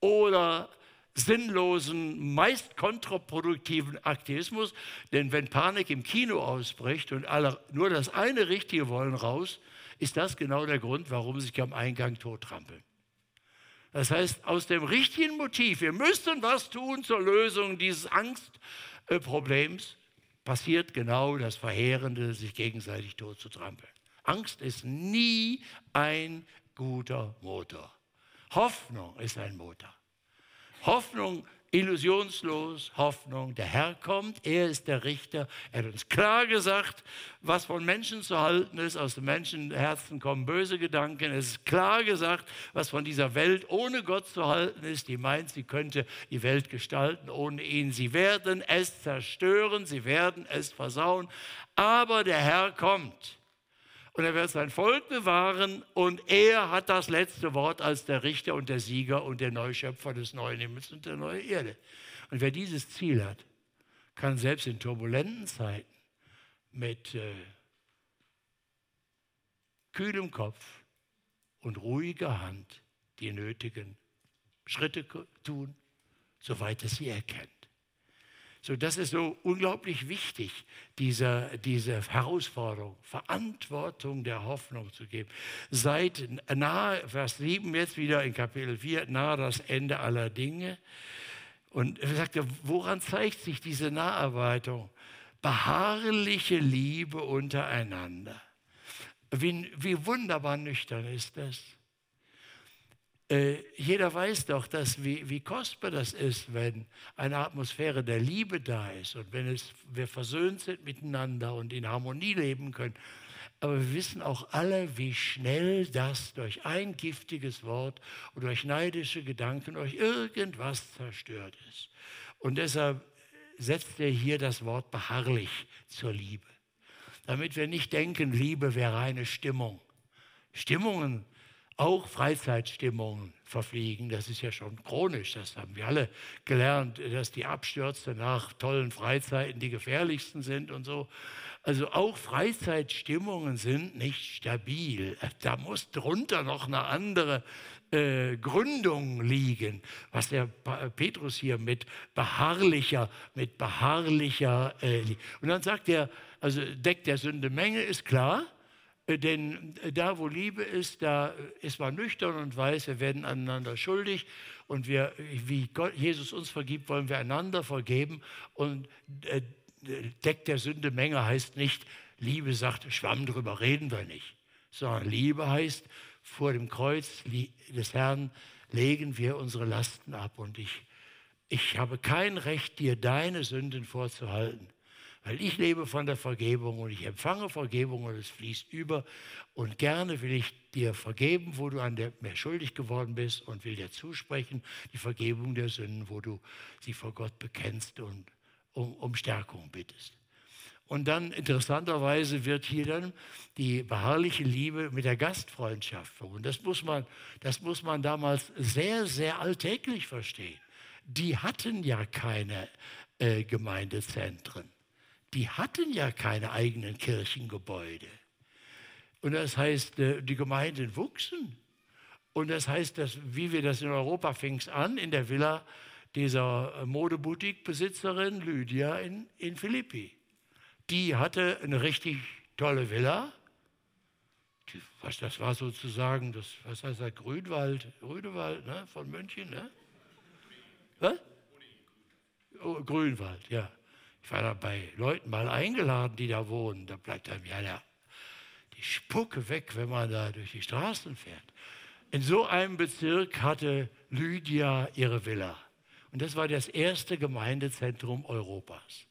oder sinnlosen, meist kontraproduktiven Aktivismus. Denn wenn Panik im Kino ausbricht und alle nur das eine Richtige wollen raus, ist das genau der Grund, warum sie sich am Eingang tottrampeln. Das heißt, aus dem richtigen Motiv, wir müssen was tun zur Lösung dieses Angstproblems, passiert genau das Verheerende, sich gegenseitig tot zu trampeln. Angst ist nie ein guter Motor. Hoffnung ist ein Motor. Hoffnung illusionslos, Hoffnung, der Herr kommt, er ist der Richter. Er hat uns klar gesagt, was von Menschen zu halten ist. Aus dem Menschenherzen kommen böse Gedanken. Es ist klar gesagt, was von dieser Welt ohne Gott zu halten ist, die meint, sie könnte die Welt gestalten ohne ihn. Sie werden es zerstören, sie werden es versauen. Aber der Herr kommt und er wird sein Volk bewahren und er hat das letzte Wort als der Richter und der Sieger und der Neuschöpfer des neuen Himmels und der neuen Erde. Und wer dieses Ziel hat, kann selbst in turbulenten Zeiten mit äh, kühlem Kopf und ruhiger Hand die nötigen Schritte tun, soweit es sie erkennt. So, das ist so unglaublich wichtig, diese, diese Herausforderung, Verantwortung der Hoffnung zu geben. Seid nahe, Vers 7 jetzt wieder in Kapitel 4, nahe das Ende aller Dinge. Und er sagt, woran zeigt sich diese Naharbeitung? Beharrliche Liebe untereinander. Wie, wie wunderbar nüchtern ist das. Äh, jeder weiß doch, dass, wie, wie kostbar das ist, wenn eine Atmosphäre der Liebe da ist und wenn es, wir versöhnt sind miteinander und in Harmonie leben können. Aber wir wissen auch alle, wie schnell das durch ein giftiges Wort oder durch neidische Gedanken, durch irgendwas zerstört ist. Und deshalb setzt er hier das Wort beharrlich zur Liebe. Damit wir nicht denken, Liebe wäre eine Stimmung. Stimmungen auch Freizeitstimmungen verfliegen. Das ist ja schon chronisch. Das haben wir alle gelernt, dass die Abstürze nach tollen Freizeiten die gefährlichsten sind und so. Also auch Freizeitstimmungen sind nicht stabil. Da muss drunter noch eine andere äh, Gründung liegen, was der Petrus hier mit beharrlicher, mit beharrlicher. Äh, und dann sagt er, also deckt der Sünde Menge, ist klar. Äh, denn äh, da, wo Liebe ist, da ist man nüchtern und weiß, wir werden einander schuldig. Und wir, wie Gott, Jesus uns vergibt, wollen wir einander vergeben. Und äh, Deck der Sünde Menge heißt nicht, Liebe sagt, Schwamm drüber reden wir nicht. Sondern Liebe heißt, vor dem Kreuz des Herrn legen wir unsere Lasten ab. Und ich, ich habe kein Recht, dir deine Sünden vorzuhalten. Weil ich lebe von der Vergebung und ich empfange Vergebung und es fließt über. Und gerne will ich dir vergeben, wo du an der, mir schuldig geworden bist und will dir zusprechen, die Vergebung der Sünden, wo du sie vor Gott bekennst und um, um Stärkung bittest. Und dann interessanterweise wird hier dann die beharrliche Liebe mit der Gastfreundschaft verbunden. Das muss man, das muss man damals sehr, sehr alltäglich verstehen. Die hatten ja keine äh, Gemeindezentren die hatten ja keine eigenen Kirchengebäude. Und das heißt, äh, die Gemeinden wuchsen. Und das heißt, dass, wie wir das in Europa fing an, in der Villa dieser äh, Modeboutique-Besitzerin Lydia in, in Philippi. Die hatte eine richtig tolle Villa. Was, das war sozusagen, das, was heißt das, Grünwald, Grünewald ne, von München. Ne? Was? Grünwald, ja. Ich war da bei Leuten mal eingeladen, die da wohnen. Da bleibt einem ja der, die Spucke weg, wenn man da durch die Straßen fährt. In so einem Bezirk hatte Lydia ihre Villa. Und das war das erste Gemeindezentrum Europas.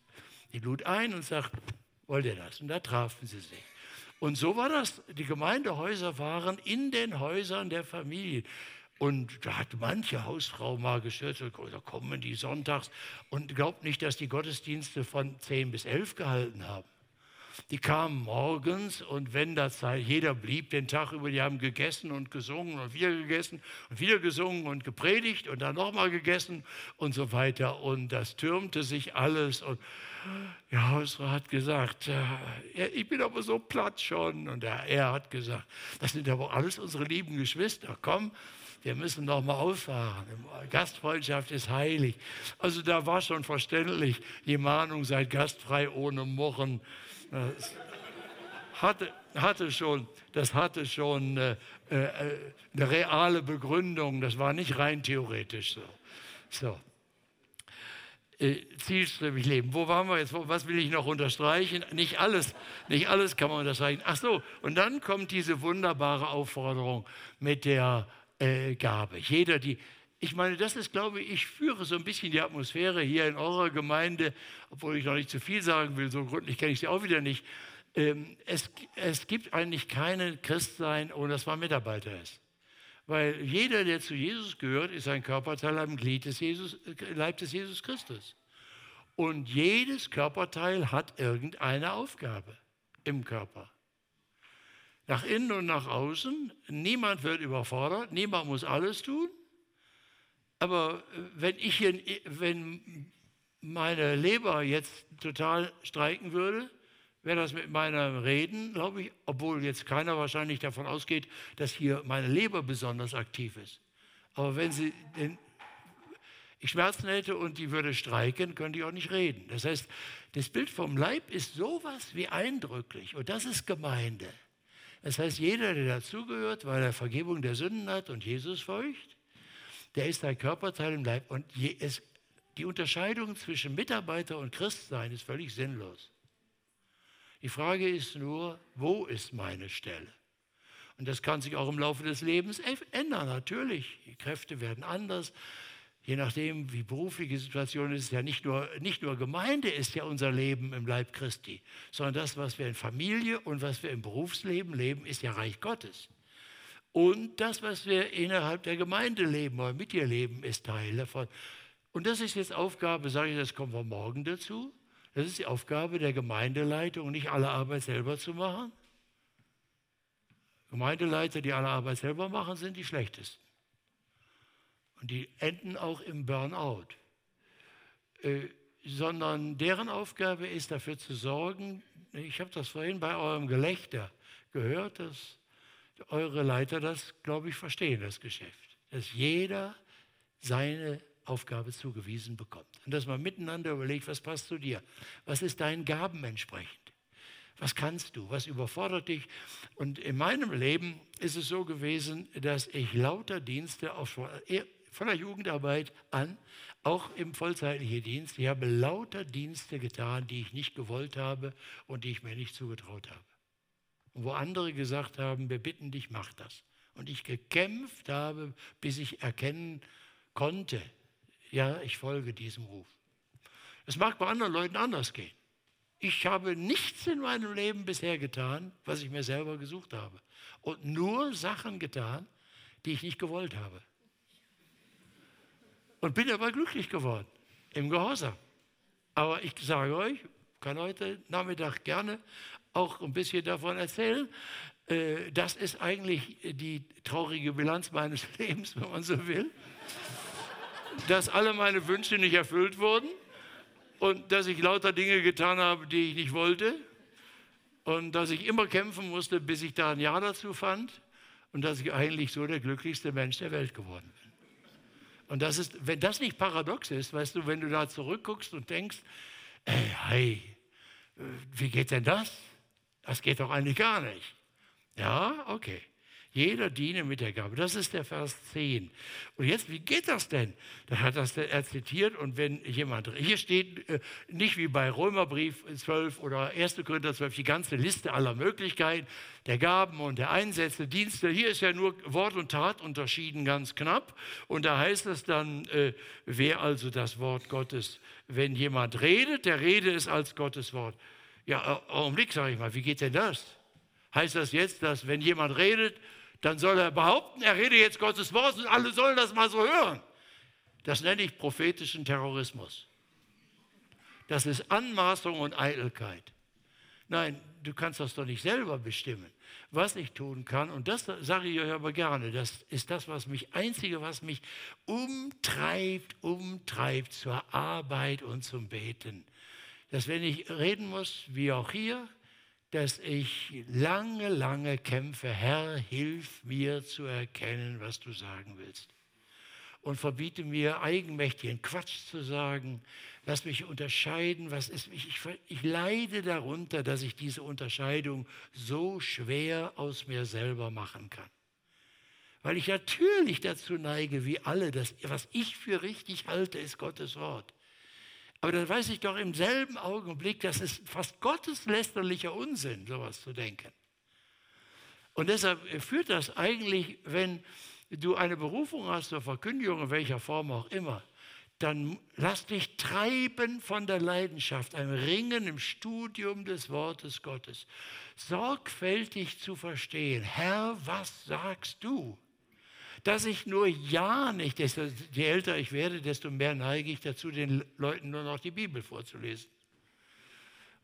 Die lud ein und sagte, wollt ihr das? Und da trafen sie sich. Und so war das. Die Gemeindehäuser waren in den Häusern der Familien. Und da hat manche Hausfrau mal gestört, da kommen die sonntags und glaubt nicht, dass die Gottesdienste von 10 bis 11 gehalten haben. Die kamen morgens und wenn das jeder blieb den Tag über, die haben gegessen und gesungen und wieder gegessen und wieder gesungen und gepredigt und dann nochmal gegessen und so weiter. Und das türmte sich alles. Und der Hausfrau hat gesagt, ich bin aber so platt schon. Und er hat gesagt, das sind aber alles unsere lieben Geschwister. Komm, wir müssen noch mal auffahren. Gastfreundschaft ist heilig. Also da war schon verständlich die Mahnung, seid gastfrei ohne Murren. Das hatte, hatte schon, das hatte schon äh, äh, eine reale Begründung. Das war nicht rein theoretisch so. so. äh, zielstrebig leben. Wo waren wir jetzt? Was will ich noch unterstreichen? Nicht alles, nicht alles kann man unterstreichen. Ach so, und dann kommt diese wunderbare Aufforderung mit der äh, Gabe. Jeder, die, ich meine, das ist, glaube ich, ich führe so ein bisschen die Atmosphäre hier in eurer Gemeinde, obwohl ich noch nicht zu viel sagen will, so gründlich kenne ich sie auch wieder nicht. Ähm, es, es gibt eigentlich keinen Christsein, ohne dass man Mitarbeiter ist. Weil jeder, der zu Jesus gehört, ist ein Körperteil am Glied des Jesus, Leib des Jesus Christus. Und jedes Körperteil hat irgendeine Aufgabe im Körper. Nach innen und nach außen. Niemand wird überfordert, niemand muss alles tun. Aber äh, wenn, ich hier, wenn meine Leber jetzt total streiken würde, wäre das mit meinem Reden, glaube ich, obwohl jetzt keiner wahrscheinlich davon ausgeht, dass hier meine Leber besonders aktiv ist. Aber wenn sie den, ich Schmerzen hätte und die würde streiken, könnte ich auch nicht reden. Das heißt, das Bild vom Leib ist sowas wie eindrücklich und das ist Gemeinde. Das heißt, jeder, der dazugehört, weil er Vergebung der Sünden hat und Jesus feucht, der ist ein Körperteil im Leib. Und es, die Unterscheidung zwischen Mitarbeiter und Christsein ist völlig sinnlos. Die Frage ist nur, wo ist meine Stelle? Und das kann sich auch im Laufe des Lebens ändern, natürlich. Die Kräfte werden anders. Je nachdem, wie berufliche Situation ist, ja nicht nur, nicht nur Gemeinde ist ja unser Leben im Leib Christi, sondern das, was wir in Familie und was wir im Berufsleben leben, ist ja Reich Gottes. Und das, was wir innerhalb der Gemeinde leben oder mit ihr leben, ist Teil davon. Und das ist jetzt Aufgabe, sage ich, das kommen wir morgen dazu. Das ist die Aufgabe der Gemeindeleitung, nicht alle Arbeit selber zu machen. Gemeindeleiter, die alle Arbeit selber machen, sind die schlechtesten. Und die enden auch im Burnout. Äh, sondern deren Aufgabe ist dafür zu sorgen, ich habe das vorhin bei eurem Gelächter gehört, dass eure Leiter das, glaube ich, verstehen, das Geschäft. Dass jeder seine Aufgabe zugewiesen bekommt. Und dass man miteinander überlegt, was passt zu dir? Was ist deinen Gaben entsprechend? Was kannst du? Was überfordert dich? Und in meinem Leben ist es so gewesen, dass ich lauter Dienste eh, von der Jugendarbeit an, auch im vollzeitlichen Dienst, ich habe lauter Dienste getan, die ich nicht gewollt habe und die ich mir nicht zugetraut habe. Und wo andere gesagt haben, wir bitten dich, mach das. Und ich gekämpft habe, bis ich erkennen konnte, ja, ich folge diesem Ruf. Es mag bei anderen Leuten anders gehen. Ich habe nichts in meinem Leben bisher getan, was ich mir selber gesucht habe. Und nur Sachen getan, die ich nicht gewollt habe. Und bin aber glücklich geworden im Gehorsam. Aber ich sage euch, kann heute Nachmittag gerne auch ein bisschen davon erzählen. Äh, das ist eigentlich die traurige Bilanz meines Lebens, wenn man so will dass alle meine Wünsche nicht erfüllt wurden und dass ich lauter Dinge getan habe, die ich nicht wollte und dass ich immer kämpfen musste, bis ich da ein Ja dazu fand und dass ich eigentlich so der glücklichste Mensch der Welt geworden bin. Und das ist, wenn das nicht paradox ist, weißt du, wenn du da zurückguckst und denkst, ey, hey, wie geht denn das? Das geht doch eigentlich gar nicht. Ja, okay. Jeder diene mit der Gabe. Das ist der Vers 10. Und jetzt, wie geht das denn? Da hat das er zitiert und wenn jemand, hier steht äh, nicht wie bei Römerbrief 12 oder 1. Korinther 12 die ganze Liste aller Möglichkeiten der Gaben und der Einsätze, Dienste. Hier ist ja nur Wort und Tat unterschieden ganz knapp. Und da heißt es dann, äh, wer also das Wort Gottes, wenn jemand redet, der Rede ist als Gottes Wort. Ja, äh, Augenblick, sage ich mal, wie geht denn das? Heißt das jetzt, dass wenn jemand redet, dann soll er behaupten, er rede jetzt Gottes Wort und alle sollen das mal so hören. Das nenne ich prophetischen Terrorismus. Das ist Anmaßung und Eitelkeit. Nein, du kannst das doch nicht selber bestimmen. Was ich tun kann, und das sage ich euch aber gerne, das ist das, was mich, einzige, was mich umtreibt, umtreibt zur Arbeit und zum Beten. Dass wenn ich reden muss, wie auch hier, dass ich lange, lange kämpfe, Herr, hilf mir zu erkennen, was du sagen willst. Und verbiete mir eigenmächtigen Quatsch zu sagen. Lass mich unterscheiden, was ist. Ich, ich, ich leide darunter, dass ich diese Unterscheidung so schwer aus mir selber machen kann. Weil ich natürlich dazu neige, wie alle, dass was ich für richtig halte, ist Gottes Wort. Aber dann weiß ich doch im selben Augenblick, das ist fast gotteslästerlicher Unsinn, sowas zu denken. Und deshalb führt das eigentlich, wenn du eine Berufung hast zur Verkündigung, in welcher Form auch immer, dann lass dich treiben von der Leidenschaft, einem Ringen im Studium des Wortes Gottes. Sorgfältig zu verstehen, Herr, was sagst du? Dass ich nur ja nicht, desto, je älter ich werde, desto mehr neige ich dazu, den Leuten nur noch die Bibel vorzulesen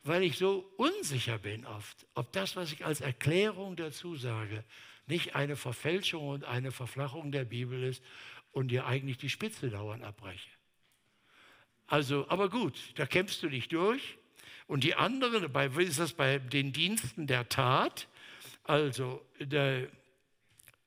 weil ich so unsicher bin oft, ob das, was ich als Erklärung dazu sage, nicht eine Verfälschung und eine Verflachung der Bibel ist und dir eigentlich die Spitze dauernd abbreche. Also, aber gut, da kämpfst du dich durch. Und die anderen, dabei ist das bei den Diensten der Tat, also der,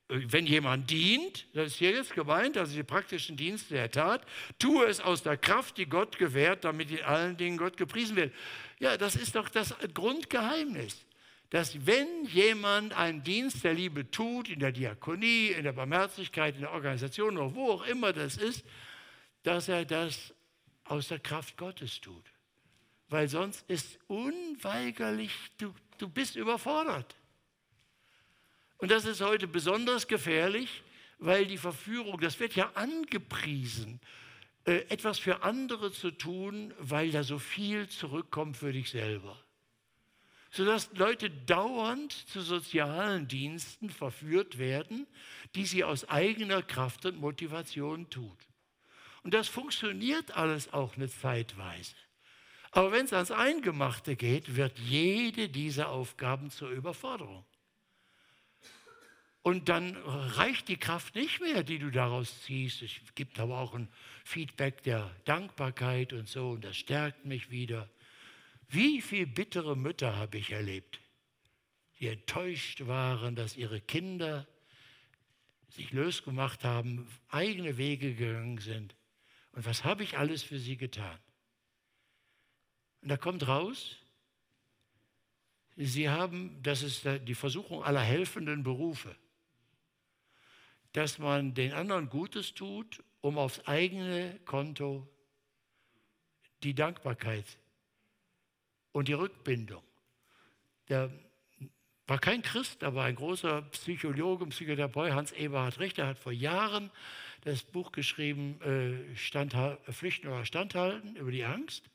wenn jemand dient, das ist hier jetzt gemeint, also die praktischen Dienste der Tat, tue es aus der Kraft, die Gott gewährt, damit in allen Dingen Gott gepriesen wird. Ja, das ist doch das Grundgeheimnis, dass wenn jemand einen Dienst der Liebe tut, in der Diakonie, in der Barmherzigkeit, in der Organisation oder wo auch immer das ist, dass er das aus der Kraft Gottes tut. Weil sonst ist unweigerlich, du, du bist überfordert. Und das ist heute besonders gefährlich, weil die Verführung, das wird ja angepriesen, äh, etwas für andere zu tun, weil da so viel zurückkommt für dich selber. Sodass Leute dauernd zu sozialen Diensten verführt werden, die sie aus eigener Kraft und Motivation tut. Und das funktioniert alles auch eine Zeitweise. Aber wenn es ans Eingemachte geht, wird jede dieser Aufgaben zur Überforderung. Und dann reicht die Kraft nicht mehr, die du daraus ziehst. Es gibt aber auch ein Feedback der Dankbarkeit und so, und das stärkt mich wieder. Wie viele bittere Mütter habe ich erlebt, die enttäuscht waren, dass ihre Kinder sich losgemacht haben, eigene Wege gegangen sind. Und was habe ich alles für sie getan? Und da kommt raus, sie haben, das ist die Versuchung aller helfenden Berufe dass man den anderen Gutes tut, um aufs eigene Konto die Dankbarkeit und die Rückbindung. Der war kein Christ, aber ein großer Psychologe und Psychotherapeut, Hans Eberhard Richter, hat vor Jahren das Buch geschrieben, äh, Flüchten oder Standhalten über die Angst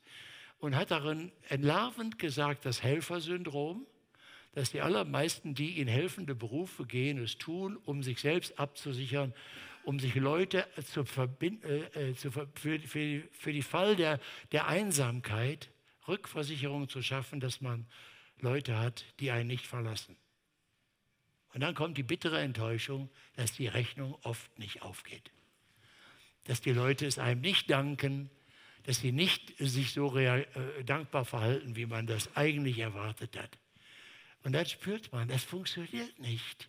und hat darin entlarvend gesagt, das Helfersyndrom dass die allermeisten, die in helfende Berufe gehen, es tun, um sich selbst abzusichern, um sich Leute zu äh, äh, zu für, für, für die Fall der, der Einsamkeit Rückversicherungen zu schaffen, dass man Leute hat, die einen nicht verlassen. Und dann kommt die bittere Enttäuschung, dass die Rechnung oft nicht aufgeht. Dass die Leute es einem nicht danken, dass sie nicht sich so äh, dankbar verhalten, wie man das eigentlich erwartet hat. Und dann spürt man, das funktioniert nicht.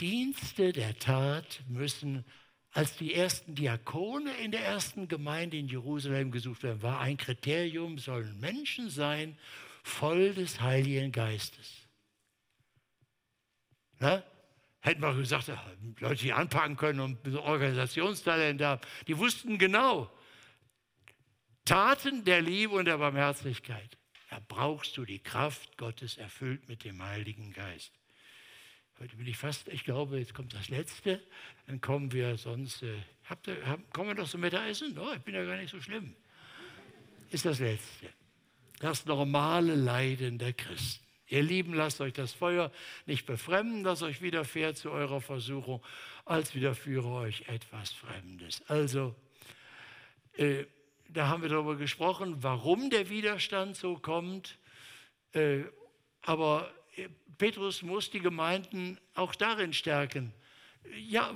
Dienste der Tat müssen, als die ersten Diakone in der ersten Gemeinde in Jerusalem gesucht werden, war ein Kriterium, sollen Menschen sein, voll des Heiligen Geistes. Na? Hätten wir gesagt, Leute, die anpacken können und Organisationstalent haben, die wussten genau, Taten der Liebe und der Barmherzigkeit. Da brauchst du die Kraft Gottes erfüllt mit dem Heiligen Geist. Heute bin ich fast, ich glaube, jetzt kommt das Letzte, dann kommen wir sonst, äh, habt ihr, hab, kommen wir doch zum Mittagessen? Oh, ich bin ja gar nicht so schlimm. Ist das Letzte. Das normale Leiden der Christen. Ihr Lieben, lasst euch das Feuer nicht befremden, das euch widerfährt zu eurer Versuchung, als widerführe euch etwas Fremdes. Also, äh, da haben wir darüber gesprochen, warum der Widerstand so kommt. Äh, aber Petrus muss die Gemeinden auch darin stärken. Ja,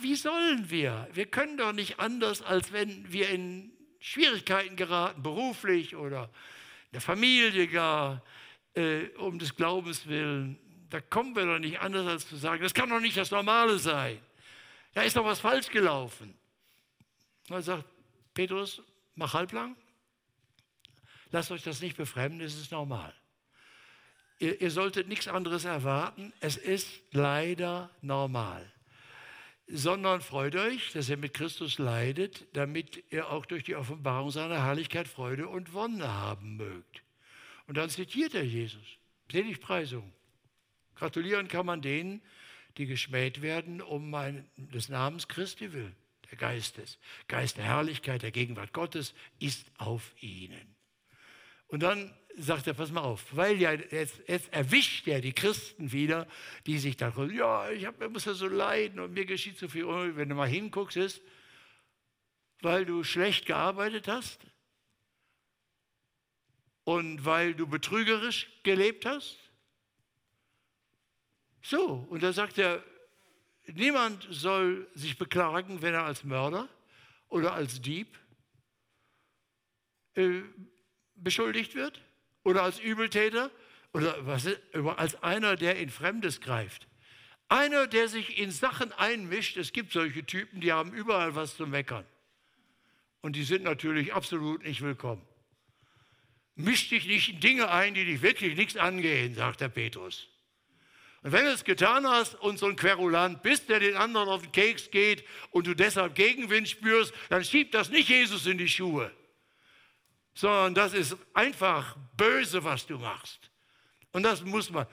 wie sollen wir? Wir können doch nicht anders, als wenn wir in Schwierigkeiten geraten, beruflich oder in der Familie gar, äh, um des Glaubens willen. Da kommen wir doch nicht anders, als zu sagen, das kann doch nicht das Normale sein. Da ist doch was falsch gelaufen. Da sagt Petrus, mach halblang. Lasst euch das nicht befremden, es ist normal. Ihr, ihr solltet nichts anderes erwarten, es ist leider normal. sondern freut euch, dass er mit Christus leidet, damit ihr auch durch die Offenbarung seiner Herrlichkeit Freude und Wonne haben mögt. Und dann zitiert er Jesus. Seligpreisung. Gratulieren kann man denen, die geschmäht werden, um mein, des Namens Christi willen. Der Geist der Herrlichkeit, der Gegenwart Gottes ist auf ihnen. Und dann sagt er, pass mal auf, weil ja jetzt, jetzt erwischt er die Christen wieder, die sich da, ja, ich hab, muss ja so leiden und mir geschieht so viel. Und wenn du mal hinguckst, ist, weil du schlecht gearbeitet hast und weil du betrügerisch gelebt hast. So, und da sagt er, niemand soll sich beklagen, wenn er als Mörder oder als Dieb äh, beschuldigt wird oder als Übeltäter oder was, als einer, der in Fremdes greift. Einer, der sich in Sachen einmischt. Es gibt solche Typen, die haben überall was zu meckern. Und die sind natürlich absolut nicht willkommen. Misch dich nicht in Dinge ein, die dich wirklich nichts angehen, sagt der Petrus. Und wenn du es getan hast und so ein Querulant bist, der den anderen auf den Keks geht und du deshalb Gegenwind spürst, dann schieb das nicht Jesus in die Schuhe sondern das ist einfach böse, was du machst. Und das muss man.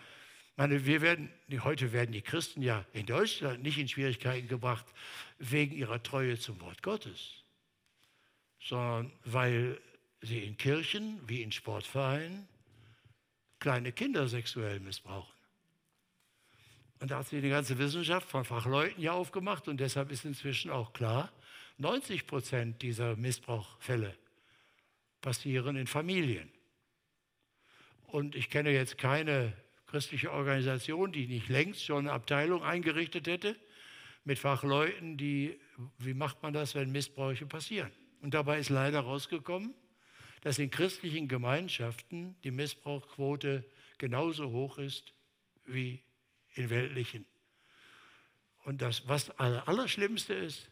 Meine, wir werden, heute werden die Christen ja in Deutschland nicht in Schwierigkeiten gebracht wegen ihrer Treue zum Wort Gottes, sondern weil sie in Kirchen wie in Sportvereinen kleine Kinder sexuell missbrauchen. Und da hat sich die ganze Wissenschaft von Fachleuten ja aufgemacht und deshalb ist inzwischen auch klar, 90 Prozent dieser Missbrauchfälle passieren in Familien. Und ich kenne jetzt keine christliche Organisation, die nicht längst schon eine Abteilung eingerichtet hätte mit Fachleuten, die, wie macht man das, wenn Missbräuche passieren? Und dabei ist leider rausgekommen, dass in christlichen Gemeinschaften die Missbrauchquote genauso hoch ist wie in weltlichen. Und das, was das Allerschlimmste ist,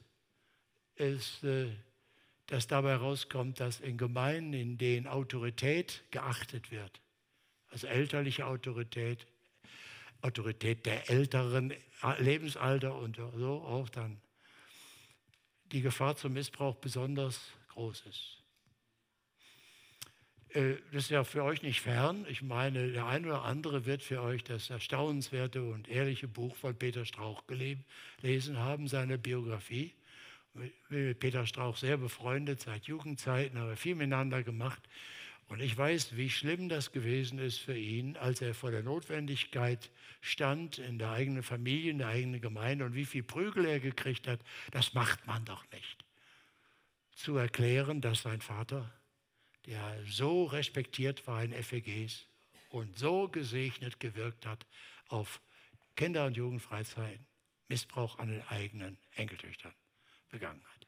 ist, äh, dass dabei rauskommt, dass in Gemeinden, in denen Autorität geachtet wird, also elterliche Autorität, Autorität der älteren Lebensalter und so auch dann die Gefahr zum Missbrauch besonders groß ist. Äh, das ist ja für euch nicht fern. Ich meine, der eine oder andere wird für euch das erstaunenswerte und ehrliche Buch von Peter Strauch gelesen haben, seine Biografie mit Peter Strauch sehr befreundet seit Jugendzeiten, haben wir viel miteinander gemacht. Und ich weiß, wie schlimm das gewesen ist für ihn, als er vor der Notwendigkeit stand, in der eigenen Familie, in der eigenen Gemeinde und wie viel Prügel er gekriegt hat. Das macht man doch nicht. Zu erklären, dass sein Vater, der so respektiert war in FEGs und so gesegnet gewirkt hat auf Kinder- und Jugendfreizeiten, Missbrauch an den eigenen Enkeltöchtern begangen hat.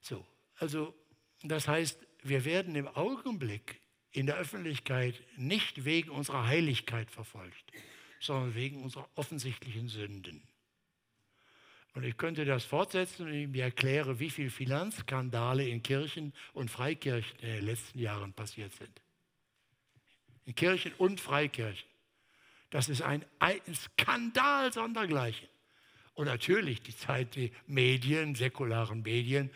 So, also das heißt, wir werden im Augenblick in der Öffentlichkeit nicht wegen unserer Heiligkeit verfolgt, sondern wegen unserer offensichtlichen Sünden. Und ich könnte das fortsetzen, wenn ich mir erkläre, wie viele Finanzskandale in Kirchen und Freikirchen in den letzten Jahren passiert sind. In Kirchen und Freikirchen. Das ist ein, ein Skandal sondergleichen. Und natürlich die Zeit, die Medien, säkularen Medien,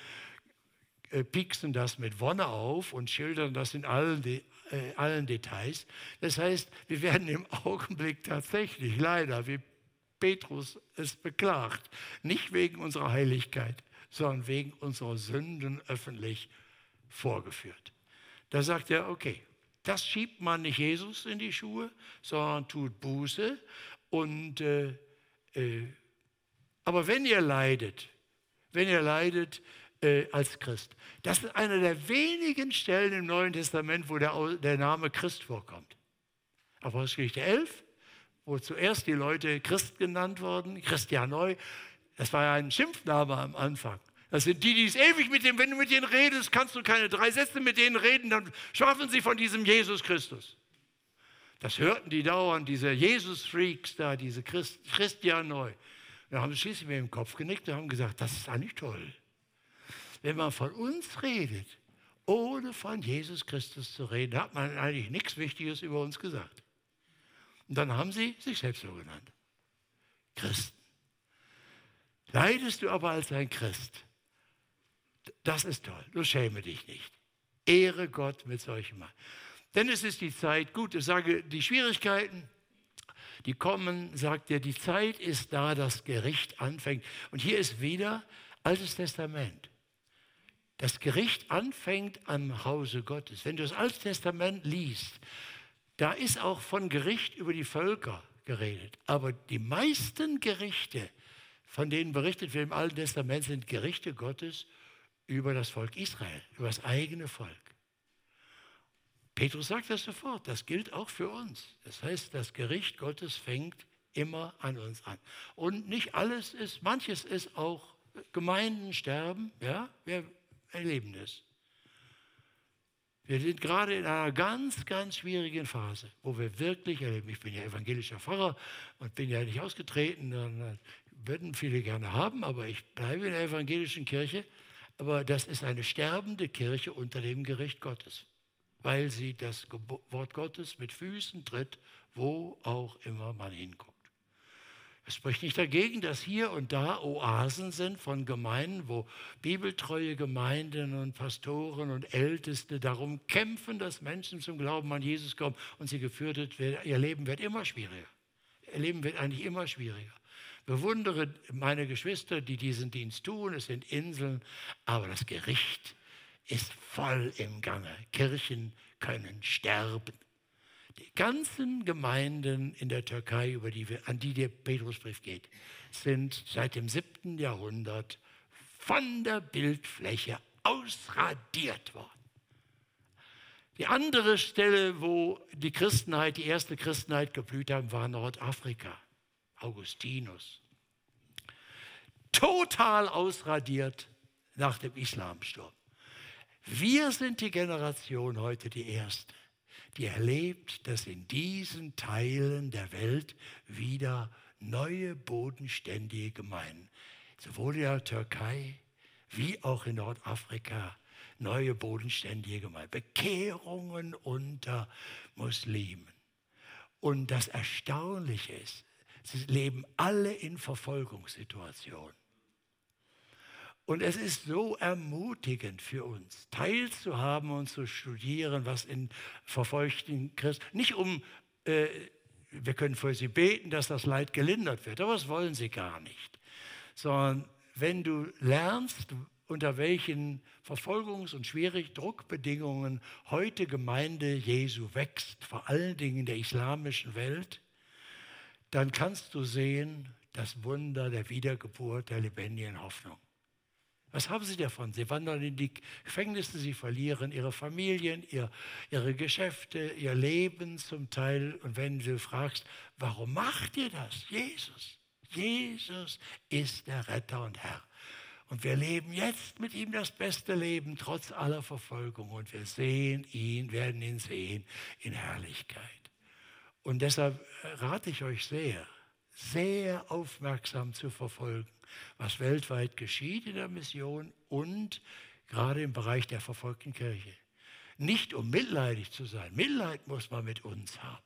äh, pieksen das mit Wonne auf und schildern das in allen, äh, allen Details. Das heißt, wir werden im Augenblick tatsächlich leider, wie Petrus es beklagt, nicht wegen unserer Heiligkeit, sondern wegen unserer Sünden öffentlich vorgeführt. Da sagt er, okay, das schiebt man nicht Jesus in die Schuhe, sondern tut Buße und äh, äh, aber wenn ihr leidet, wenn ihr leidet äh, als Christ, das ist eine der wenigen Stellen im Neuen Testament, wo der, der Name Christ vorkommt. Apostelgeschichte 11, wo zuerst die Leute Christ genannt wurden, Christianoi, das war ja ein Schimpfname am Anfang. Das sind die, die es ewig mit dem, wenn du mit denen redest, kannst du keine drei Sätze mit denen reden, dann schaffen sie von diesem Jesus Christus. Das hörten die dauernd, diese Jesus-Freaks da, diese Christ, Christianoi. Wir haben schließlich mit dem Kopf genickt und haben gesagt, das ist eigentlich toll. Wenn man von uns redet, ohne von Jesus Christus zu reden, hat man eigentlich nichts Wichtiges über uns gesagt. Und dann haben sie sich selbst so genannt. Christen. Leidest du aber als ein Christ, das ist toll, du schäme dich nicht. Ehre Gott mit solchem Mann. Denn es ist die Zeit, gut, ich sage, die Schwierigkeiten, die kommen, sagt er, die Zeit ist da, das Gericht anfängt. Und hier ist wieder Altes Testament. Das Gericht anfängt am Hause Gottes. Wenn du das Alte Testament liest, da ist auch von Gericht über die Völker geredet. Aber die meisten Gerichte, von denen berichtet wird im Alten Testament, sind Gerichte Gottes über das Volk Israel, über das eigene Volk. Petrus sagt das sofort, das gilt auch für uns. Das heißt, das Gericht Gottes fängt immer an uns an. Und nicht alles ist, manches ist auch Gemeinden sterben, ja, wir erleben das. Wir sind gerade in einer ganz, ganz schwierigen Phase, wo wir wirklich erleben, ich bin ja evangelischer Pfarrer und bin ja nicht ausgetreten, dann würden viele gerne haben, aber ich bleibe in der evangelischen Kirche. Aber das ist eine sterbende Kirche unter dem Gericht Gottes weil sie das Wort Gottes mit Füßen tritt, wo auch immer man hinguckt. Es spricht nicht dagegen, dass hier und da Oasen sind von Gemeinden, wo bibeltreue Gemeinden und Pastoren und Älteste darum kämpfen, dass Menschen zum Glauben an Jesus kommen und sie geführt werden. Ihr Leben wird immer schwieriger. Ihr Leben wird eigentlich immer schwieriger. Bewundere meine Geschwister, die diesen Dienst tun. Es sind Inseln, aber das Gericht ist voll im Gange. Kirchen können sterben. Die ganzen Gemeinden in der Türkei, über die wir, an die der Petrusbrief geht, sind seit dem 7. Jahrhundert von der Bildfläche ausradiert worden. Die andere Stelle, wo die Christenheit, die erste Christenheit geblüht haben, war Nordafrika. Augustinus. Total ausradiert nach dem Islamsturm. Wir sind die Generation heute die erste, die erlebt, dass in diesen Teilen der Welt wieder neue bodenständige Gemeinden, sowohl in der Türkei wie auch in Nordafrika, neue bodenständige Gemeinden, Bekehrungen unter Muslimen. Und das Erstaunliche ist, sie leben alle in Verfolgungssituationen. Und es ist so ermutigend für uns, teilzuhaben und zu studieren, was in verfolgten Christen, nicht um, äh, wir können für sie beten, dass das Leid gelindert wird, aber das wollen sie gar nicht, sondern wenn du lernst, unter welchen Verfolgungs- und schwierigen Druckbedingungen heute Gemeinde Jesu wächst, vor allen Dingen in der islamischen Welt, dann kannst du sehen das Wunder der Wiedergeburt der lebendigen Hoffnung. Was haben sie davon? Sie wandern in die Gefängnisse, sie verlieren ihre Familien, ihr, ihre Geschäfte, ihr Leben zum Teil. Und wenn du fragst, warum macht ihr das? Jesus. Jesus ist der Retter und Herr. Und wir leben jetzt mit ihm das beste Leben, trotz aller Verfolgung. Und wir sehen ihn, werden ihn sehen in Herrlichkeit. Und deshalb rate ich euch sehr, sehr aufmerksam zu verfolgen was weltweit geschieht in der Mission und gerade im Bereich der verfolgten Kirche. Nicht um mitleidig zu sein. Mitleid muss man mit uns haben.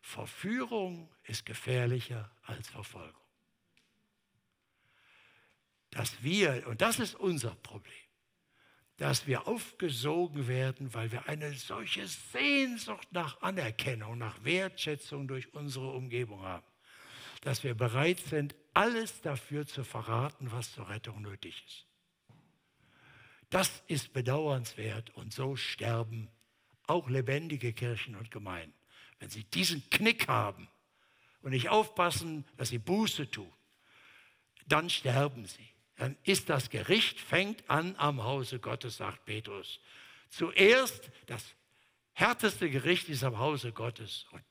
Verführung ist gefährlicher als Verfolgung. Dass wir, und das ist unser Problem, dass wir aufgesogen werden, weil wir eine solche Sehnsucht nach Anerkennung, nach Wertschätzung durch unsere Umgebung haben, dass wir bereit sind, alles dafür zu verraten, was zur Rettung nötig ist. Das ist bedauernswert und so sterben auch lebendige Kirchen und Gemeinden. Wenn sie diesen Knick haben und nicht aufpassen, dass sie Buße tun, dann sterben sie. Dann ist das Gericht, fängt an am Hause Gottes, sagt Petrus. Zuerst das härteste Gericht ist am Hause Gottes und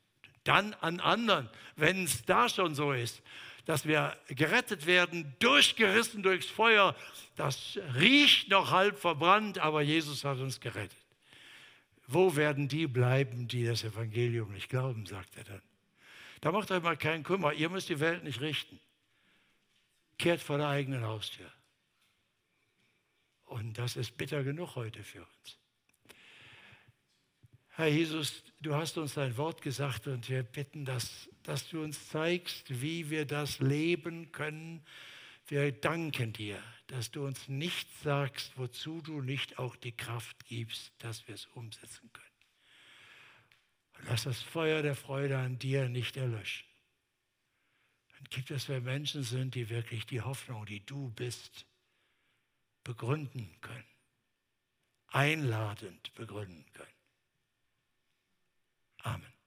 dann an anderen, wenn es da schon so ist, dass wir gerettet werden, durchgerissen durchs Feuer. Das riecht noch halb verbrannt, aber Jesus hat uns gerettet. Wo werden die bleiben, die das Evangelium nicht glauben, sagt er dann. Da macht euch mal keinen Kummer, ihr müsst die Welt nicht richten. Kehrt vor der eigenen Haustür. Und das ist bitter genug heute für uns. Herr Jesus, du hast uns dein Wort gesagt und wir bitten, dass, dass du uns zeigst, wie wir das leben können, Wir danken dir, dass du uns nicht sagst, wozu du nicht auch die Kraft gibst, dass wir es umsetzen können. Lass das Feuer der Freude an dir nicht erlöschen. Dann gibt es, wir Menschen sind, die wirklich die Hoffnung, die du bist, begründen können. Einladend begründen können. Amen.